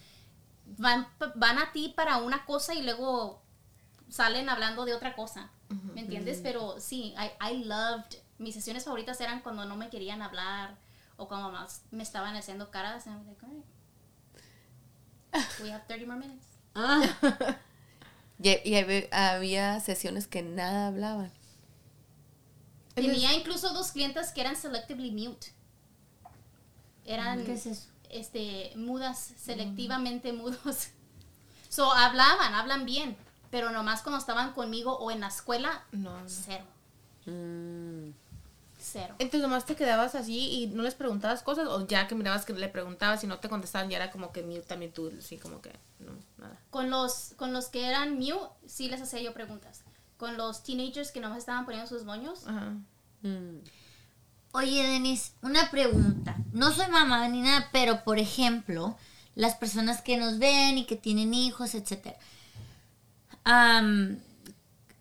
van, van a ti para una cosa y luego salen hablando de otra cosa, ¿me entiendes? Pero sí, I, I loved, mis sesiones favoritas eran cuando no me querían hablar o cuando más me estaban haciendo caras. And I'm like, "Alright, [laughs] we have 30 more minutes. [laughs] Y, y hab- había sesiones que nada hablaban. Tenía incluso dos clientas que eran selectively mute. Eran ¿Qué es eso? este mudas, selectivamente mudos. [laughs] So hablaban, hablan bien, pero nomás cuando estaban conmigo o en la escuela, No. cero, Mm. cero. Entonces nomás te quedabas así y no les preguntabas cosas o ya que mirabas que le preguntabas y no te contestaban ya era como que mute también tú, así como que no, nada. Con los con los que eran mute, sí les hacía yo preguntas. Con los teenagers que nomás estaban poniendo sus moños, Ajá. Mm. Oye, Denis, una pregunta. No soy mamá ni nada, pero por ejemplo, las personas que nos ven y que tienen hijos,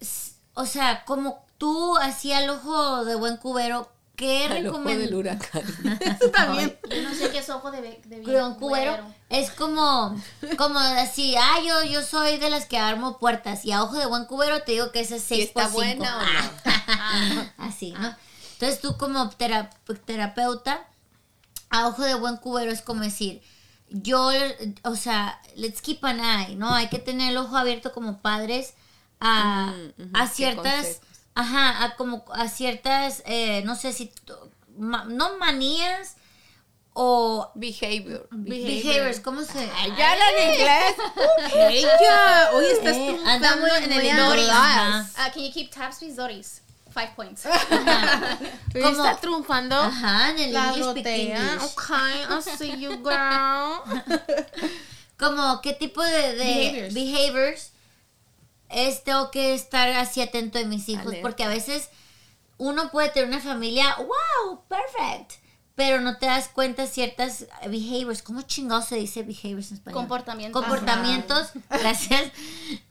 s- o sea, como tú hacía el ojo de buen cubero, ¿qué ojo del huracán. [laughs] Eso también. yo no sé qué es ojo de, de bien Buen cubero es como, como así, ah, yo, yo soy de las que armo puertas y a ojo de buen cubero te digo que ese es ¿Y 6 está por 5. buena o no? [laughs] Así, ¿no? Entonces tú como tera- terapeuta, a ojo de buen cubero es como decir, yo, o sea, let's keep an eye, ¿no? Hay que tener el ojo abierto como padres a, a ciertas. Ajá, a como a ciertas, eh, no sé si, ma- no manías o Behavior. behaviors, ¿cómo se? Ya la en inglés. [laughs] Ella, hoy estás Eh, triunfando anda muy- en el. Doris. Ah, can you keep tabs, please, Doris? Five points. [laughs] Como- está triunfando. Ajá, en el La English speak rotea. English. Ok, I see you, girl. [laughs] como qué tipo de, de Behaviors. behaviors. Es tengo que estar así atento de mis hijos Alerta. porque a veces uno puede tener una familia wow perfect pero no te das cuenta ciertas behaviors cómo chingados se dice behaviors en español Comportamientos. comportamientos [laughs] gracias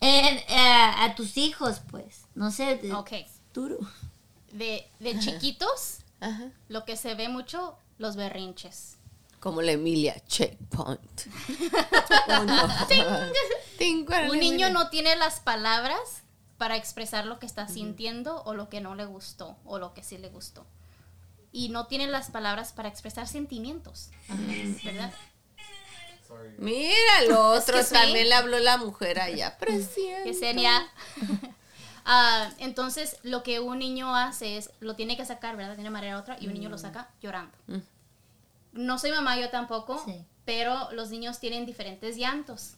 en, eh, a tus hijos pues no sé de- Ok. duro De, de chiquitos, Ajá. lo que se ve mucho, los berrinches. Como la Emilia, checkpoint. [laughs] Uno. Ting, Un niño no tiene las palabras para expresar lo que está sintiendo o lo que no le gustó o lo que sí le gustó. Y no tiene las palabras para expresar sentimientos. ¿Verdad? Mira, [laughs] el otro también le habló la mujer allá. [laughs] Presiento. Yesenia. Ah, entonces, lo que un niño hace es, lo tiene que sacar, ¿verdad? De una manera u otra, y un niño lo saca llorando. Mm. No soy mamá yo tampoco, Sí. pero los niños tienen diferentes llantos.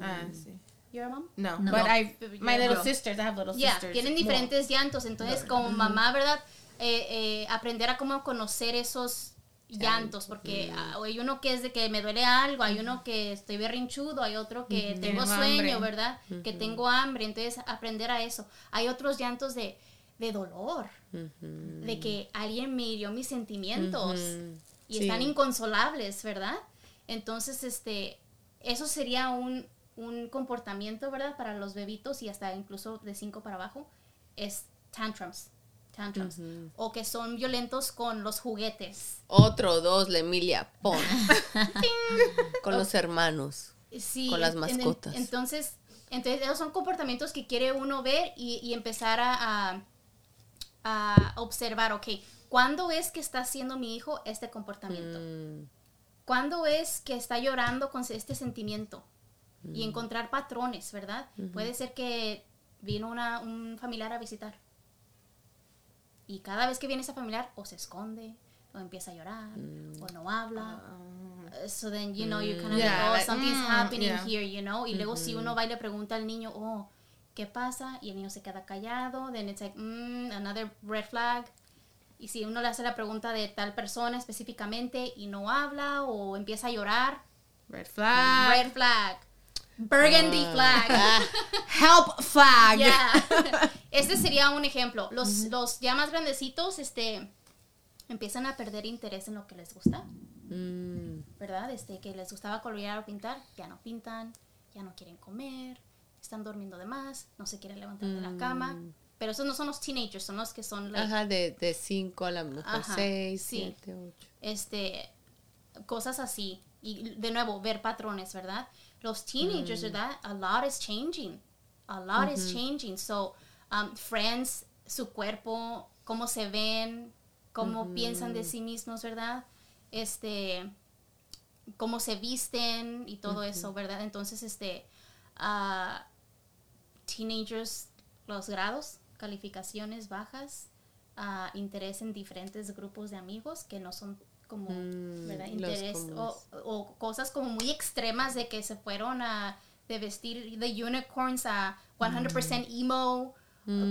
Ah, sí. ¿You're a mom? No, No. but I, my little No. sisters, I have little Ya, sisters. tienen diferentes llantos. Entonces, como mamá, ¿verdad? Eh, eh, aprender a cómo conocer esos llantos, porque ah, hay uno que es de que me duele algo, hay uno que estoy berrinchudo, hay otro que tengo Tengo sueño, hambre. ¿verdad? Que tengo hambre, entonces aprender a eso. Hay otros llantos de, de dolor, de que alguien me hirió mis sentimientos y Sí. están inconsolables, ¿verdad? Entonces, este, eso sería un, un comportamiento, ¿verdad? Para los bebitos y hasta incluso de 5 para abajo, es tantrums. Tantrums. O que son violentos con los juguetes. Otro, dos, la Emilia, pon. [laughs] Con los hermanos. Sí, Con las en- en- mascotas. entonces, entonces, esos son comportamientos que quiere uno ver y, y empezar a, a- a observar, ok, ¿cuándo es que está haciendo mi hijo este comportamiento? Mm, ¿Cuándo es que está llorando con este sentimiento? Y encontrar patrones, ¿verdad? Puede ser que vino una, un familiar a visitar. Y cada vez que viene esa familiar, o se esconde, o empieza a llorar, o no habla. Uh, so then, you know, you're kind of Yeah, like, oh, something's mm, happening yeah. here, you know. Y luego si uno va y le pregunta al niño, oh, ¿qué pasa? Y el niño se queda callado, then it's like, mm, another red flag. Y si uno le hace la pregunta de tal persona específicamente y no habla o empieza a llorar, Red flag. red flag. Burgundy flag. [laughs] Help flag. Yeah. [laughs] Este sería un ejemplo. Los, los ya más grandecitos, este, empiezan a perder interés en lo que les gusta, Mm, ¿verdad? Este, que les gustaba colorear o pintar, ya no pintan, ya no quieren comer, están durmiendo de más, no se quieren levantar de la cama. Pero esos no son los teenagers, son los que son like, Ajá, de 5 a lo mejor Ajá, 6, sí. 7, 8. este cosas así. Y de nuevo ver patrones verdad los teenagers verdad a lot is changing. A lot is changing. So um, friends su cuerpo cómo se ven cómo piensan de sí mismos verdad este cómo se visten y todo eso verdad entonces este ah, teenagers los grados calificaciones bajas ah, interés en diferentes grupos de amigos que no son como Mm, ¿verdad? interés o, cosas como muy extremas de que se fueron a de vestir de unicorns a 100% emo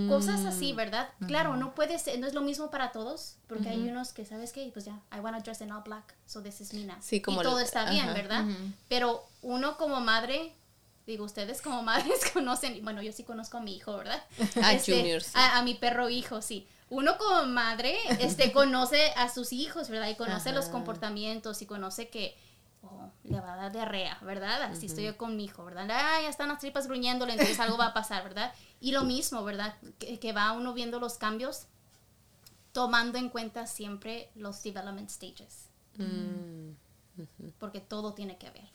cosas así verdad claro no puede ser no es lo mismo para todos porque hay unos que sabes qué pues ya I wanna dress in all black so this is now. Sí, como y todo el- está bien verdad pero uno como madre digo ustedes como [laughs] madres conocen bueno yo sí conozco a mi hijo verdad A [laughs] Este, Junior, sí. a, a mi perro hijo sí uno como madre este [laughs] conoce a sus hijos verdad y conoce los comportamientos y conoce que oh, le va a dar diarrea, ¿verdad? Así estoy yo con mi hijo, ¿verdad? Ah, ya están las tripas gruñéndole, entonces algo va a pasar, ¿verdad? Y lo mismo, ¿verdad? Que, que va uno viendo los cambios, tomando en cuenta siempre los development stages, Mm, porque todo tiene que ver.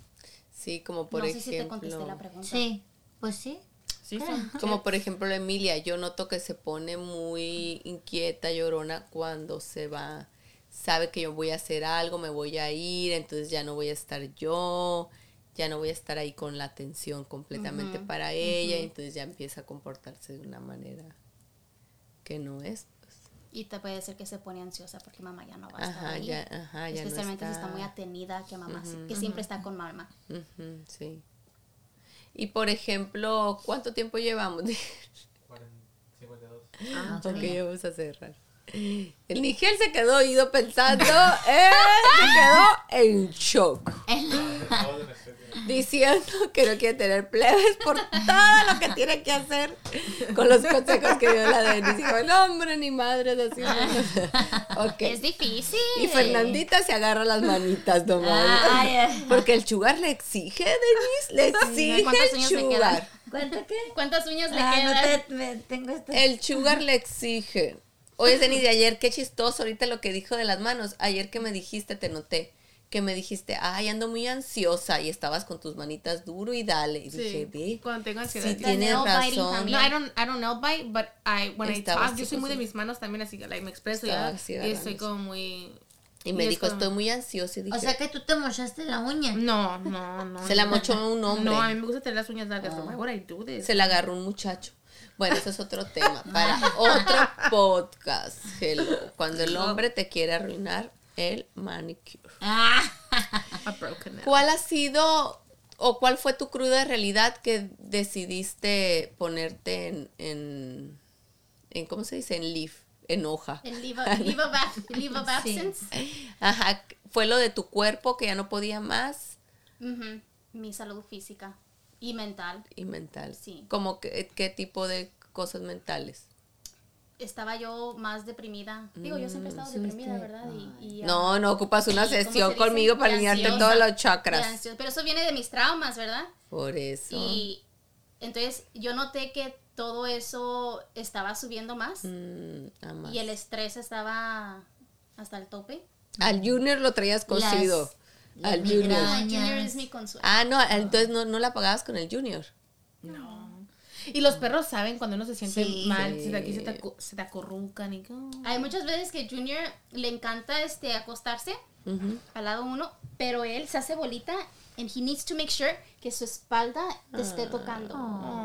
Sí, como por no ejemplo. sé si te contesté la pregunta. Sí, pues sí. Sí, sí. Como por ejemplo la Emilia, yo noto que se pone muy inquieta, llorona cuando se va, sabe que yo voy a hacer algo, me voy a ir, entonces ya no voy a estar yo, ya no voy a estar ahí con la atención completamente para ella, y entonces ya empieza a comportarse de una manera que no es. Y te puede ser que se pone ansiosa porque mamá ya no va a estar Ajá, ahí. ya, ajá, ya no Especialmente si está muy atenida, que mamá, sí- que siempre está con mamá. Sí. Y por ejemplo, ¿cuánto tiempo llevamos? [laughs] 52. Ah, Ok, vamos a cerrar. El Nigel se quedó oído pensando, él [laughs] se quedó en shock, diciendo que no quiere tener plebes por todo lo que tiene que hacer con los consejos que dio la Denis. Dijo, no, hombre, ni madre, así. no". [laughs] Ok. Es difícil. Y Fernandita se agarra las manitas nomás. Ay, ay. Porque el sugar le exige, Denis, le exige ¿Cuántos el qué? ¿Cuántas uñas le Ah, quedan? no te, me- tengo esto. El sugar le exige. Oye, Denis, de ayer, qué chistoso ahorita lo que dijo de las manos. Ayer que me dijiste, te noté, que me dijiste, ay, ando muy ansiosa y estabas con tus manitas duro y dale. Y dije, ve, Cuando tengo ansiedad. sí sí. tienes razón. No, I don't, I don't nail bite, but I, when Estaba I talk, yo soy muy de mis manos también, así que like, me expreso ya. Y estoy como muy... Y me dijo, como- estoy muy ansiosa. Y dije, O sea que tú te mochaste la uña. No, no, no. se la no. mochó un [laughs] hombre. No, a mí me gusta tener las uñas largas. so Why would I do this? Se la agarró un muchacho. Bueno, eso es otro tema. [laughs] Para otro podcast. Hello. Cuando el hombre te quiere arruinar el manicure. Ah. [laughs] A broken nail. ¿Cuál ha sido o cuál fue tu cruda realidad que decidiste ponerte en, en, en ¿cómo se dice? En leaf, en hoja. El [laughs] leave of, leave of leave of Sí. absence. Ajá, fue lo de tu cuerpo que ya no podía más Ujú. Mi salud física y mental. y mental. Sí. Como que, qué tipo de cosas mentales. Estaba yo más deprimida. Digo, yo siempre he estado deprimida, ¿verdad? Y, y, No, no ocupas una ¿cómo se sesión conmigo para alinearte todos los chakras. Pero eso viene de mis traumas, ¿verdad? Por eso. Y entonces yo noté que todo eso estaba subiendo más Mm, a más. y el estrés estaba hasta el tope. Al Junior lo traías cocido. las Al Junior. migrañas. Junior es mi consuelo. Ah, no, entonces no, no la pagabas con el Junior. No. Y los perros saben cuando uno se siente Sí. mal, si de aquí se te, se acurrucan y... oh. Hay muchas veces que Junior le encanta este acostarse al lado uno, pero él se hace bolita and he needs to make sure que su espalda te esté tocando.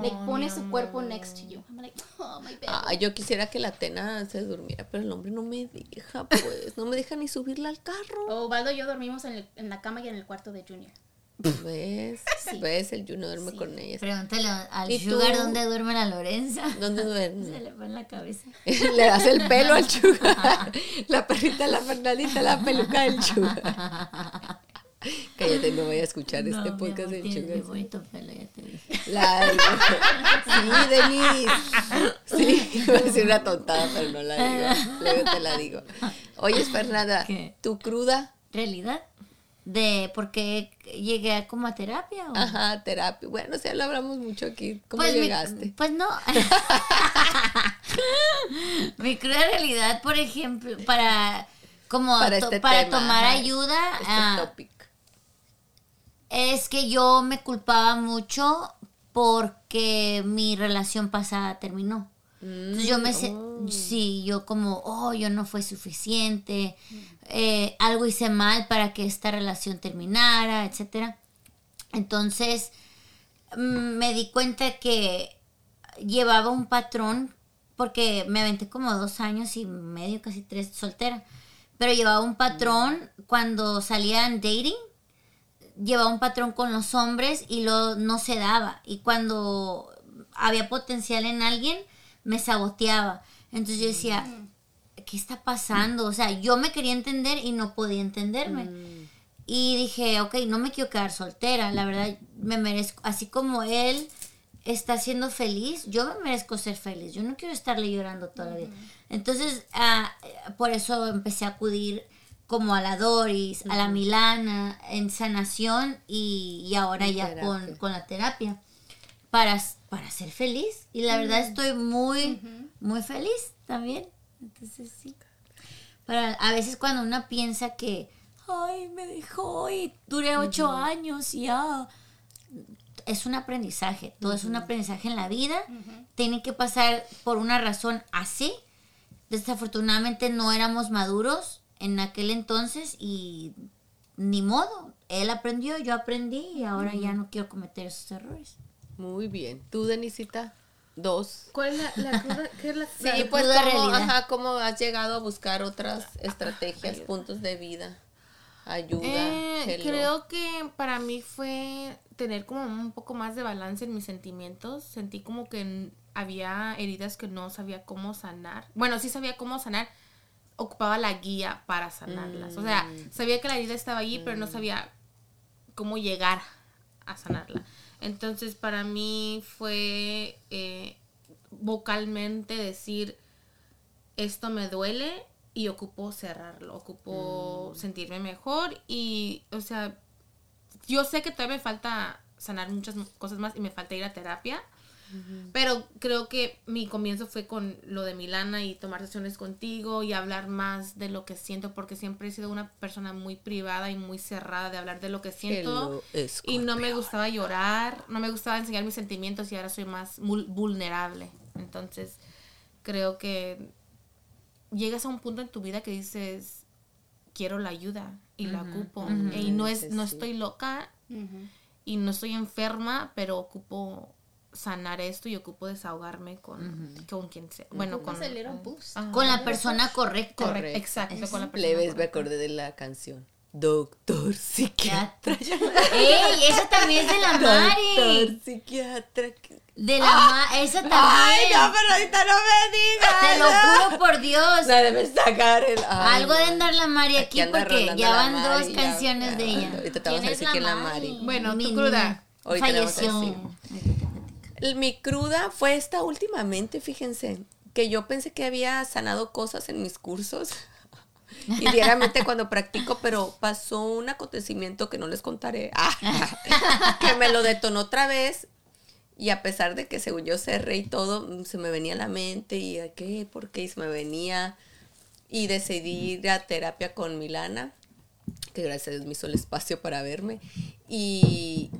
like pone su cuerpo next to you. I'm like, [laughs] oh my baby. Ah, yo quisiera que la Tena se durmiera, pero el hombre no me deja, pues. No me deja ni subirla al carro. O Valdo y yo dormimos en, el- en la cama y en el cuarto de Junior. ¿Ves? ¿Ves? El Juno duerme con ella. Pregúntale al. Sugar dónde duerme la Lorenza. ¿Dónde [laughs] Se duerme? le va en la cabeza. [laughs] Le das el pelo al chuga. La perrita, la Fernandita, la peluca del chuga. [laughs] Cállate, no voy a escuchar este No, podcast del muy chuga. bonito pelo, ya te dije. Largo. [laughs] Sí, Denise. Sí, iba a decir una tontada, pero no la digo. Luego te la digo. Oye, Fernanda, ¿Qué? ¿tu cruda? ¿Realidad? De por qué llegué a como a terapia o Ajá, terapia. Bueno, ya lo hablamos mucho aquí. ¿Cómo Pues mi- llegaste? pues no. [laughs] mi cruda realidad, por ejemplo, para como Para to- este para tema, tomar ajá, ayuda, Este topic. Es que yo me culpaba mucho porque mi relación pasada terminó. Entonces yo me sé, Mm, oh. sí, yo como, oh, yo no fue suficiente, eh, algo hice mal para que esta relación terminara, etcétera. Entonces mm, me di cuenta que llevaba un patrón, porque me aventé como dos años y medio, casi tres, soltera, pero llevaba un patrón cuando salía en dating, llevaba un patrón con los hombres y lo no se daba. Y cuando había potencial en alguien, me saboteaba. Entonces yo decía, ¿qué está pasando? O sea, yo me quería entender y no podía entenderme. Y dije, ok, no me quiero quedar soltera, la verdad me merezco, así como él está siendo feliz, yo me merezco ser feliz, yo no quiero estarle llorando toda la vida. Entonces, ah, por eso empecé a acudir como a la Doris, a la Milana, en sanación y, y ahora ya terapia. con, con la terapia, para, para ser feliz. Y la verdad estoy muy, muy feliz también. Entonces, sí. Para, a veces cuando uno piensa que, ay, me dejó y duré ocho años y ya. Es un aprendizaje, todo es un aprendizaje en la vida. Tiene que pasar por una razón así. Desafortunadamente no éramos maduros en aquel entonces y ni modo. Él aprendió, yo aprendí y ahora ya no quiero cometer esos errores. Muy bien. ¿Tú, Denisita? Dos. ¿Cuál es la, la cruda? [laughs] ¿Qué es la, Sí, la- pues cómo, realidad. ajá, cómo has llegado a buscar otras estrategias, puntos de vida, ayuda. Eh, creo que para mí fue tener como un poco más de balance en mis sentimientos. Sentí como que había heridas que no sabía cómo sanar. Bueno, sí sabía cómo sanar. Ocupaba la guía para sanarlas. O sea, sabía que la herida estaba allí, pero no sabía cómo llegar a sanarla. Entonces, para mí fue eh, vocalmente decir, esto me duele y ocupo cerrarlo, ocupo sentirme mejor y, o sea, yo sé que todavía me falta sanar muchas cosas más y me falta ir a terapia, pero creo que mi comienzo fue con lo de Milana y tomar sesiones contigo y hablar más de lo que siento porque siempre he sido una persona muy privada y muy cerrada de hablar de lo que siento. y no me gustaba llorar, no me gustaba enseñar mis sentimientos y ahora soy más vulnerable. Entonces, creo que llegas a un punto en tu vida que dices, quiero la ayuda y la ocupo. Y no es no estoy loca y no estoy enferma, pero ocupo sanar esto y ocupo desahogarme con, con quien sea. Bueno, con boost. Ajá. Con la persona correcta. Correcto, Correcto. exacto, con la persona Leves, me correcta. acordé de la canción. Doctor psiquiatra. [laughs] ¡Ey! Esa también es de la Mari. Doctor psiquiatra. De la Ma esa también. Ay, no, pero ahorita no me digas. Te lo juro por Dios. La debes sacar el. ay, Algo de no. andar la Mari aquí, porque ya van Mari, dos ya, canciones ya. de ella. Ahorita te vamos a decir quién es la Mari. Bueno, tu Mi cruda. a Falleció. Mi cruda fue esta últimamente, fíjense, que yo pensé que había sanado cosas en mis cursos. [laughs] Y diariamente cuando practico, pero pasó un acontecimiento que no les contaré, [laughs] ah, que me lo detonó otra vez. Y a pesar de que según yo cerré y todo, se me venía a la mente y ¿a qué? ¿Por qué? Y se me venía. Y decidí ir a terapia con Milana, que gracias a Dios me hizo el espacio para verme. Y,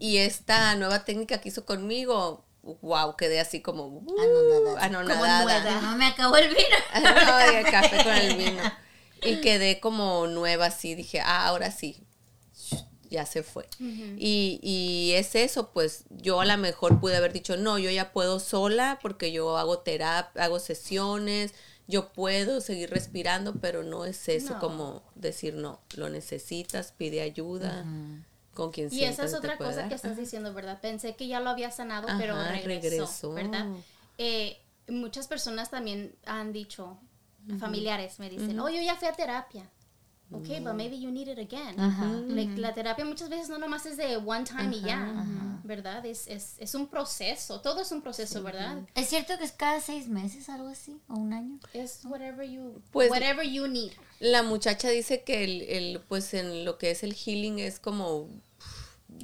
y esta nueva técnica que hizo conmigo, wow, quedé así como uh, Anonadada. anonadada. [laughs] No me acabó el vino. [laughs] no, de café con el vino. Y quedé como nueva así, dije, ah, ahora sí. ya se fue. y, y es eso, pues yo a lo mejor pude haber dicho, no, yo ya puedo sola porque yo hago terapia, hago sesiones, yo puedo seguir respirando, pero no es eso No. como decir, no, lo necesitas, pide ayuda con quien Y esa es otra cosa dar. que estás diciendo, ¿verdad? Pensé que ya lo había sanado, Ajá, pero regresó, regresó. ¿verdad? Eh, muchas personas también han dicho, familiares me dicen, oh, yo ya fui a terapia. Ok, but maybe you need it again. Like, la terapia muchas veces no nomás es de one time y ya, ¿verdad? Es, es, es un proceso, todo es un proceso, ¿verdad? ¿Es cierto que es cada seis meses, algo así? ¿O un año? Es whatever you, Pues- whatever you need. La muchacha dice que el, el, pues en lo que es el healing es como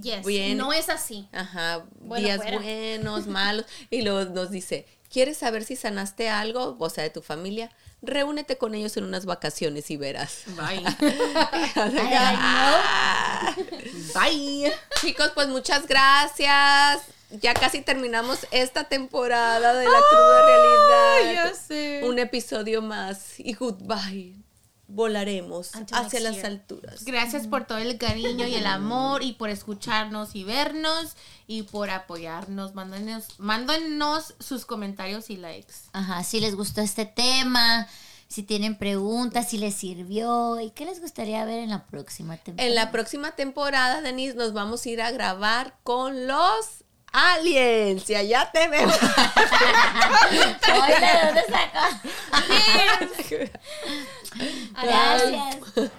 Yes, Bien. no es así. Ajá, Bueno, días fuera. buenos, [laughs] malos. Y luego nos dice, ¿quieres saber si sanaste algo? O sea, de tu familia. Reúnete con ellos en unas vacaciones y verás. Bye. [laughs] Ah. Bye. Chicos, pues muchas gracias. Ya casi terminamos esta temporada de la cruda realidad. ya sé. Un episodio más. Y goodbye. Volaremos Until hacia las year. alturas. Gracias por todo el cariño y el amor y por escucharnos y vernos y por apoyarnos. Mándanos, mándanos sus comentarios y likes. Ajá, si les gustó este tema, si tienen preguntas, si les sirvió y qué les gustaría ver en la próxima temporada. En la próxima temporada, Denise, nos vamos a ir a grabar con los aliens. Y allá te vemos. [laughs] Oye, ¿de dónde sacó? [laughs] Gracias.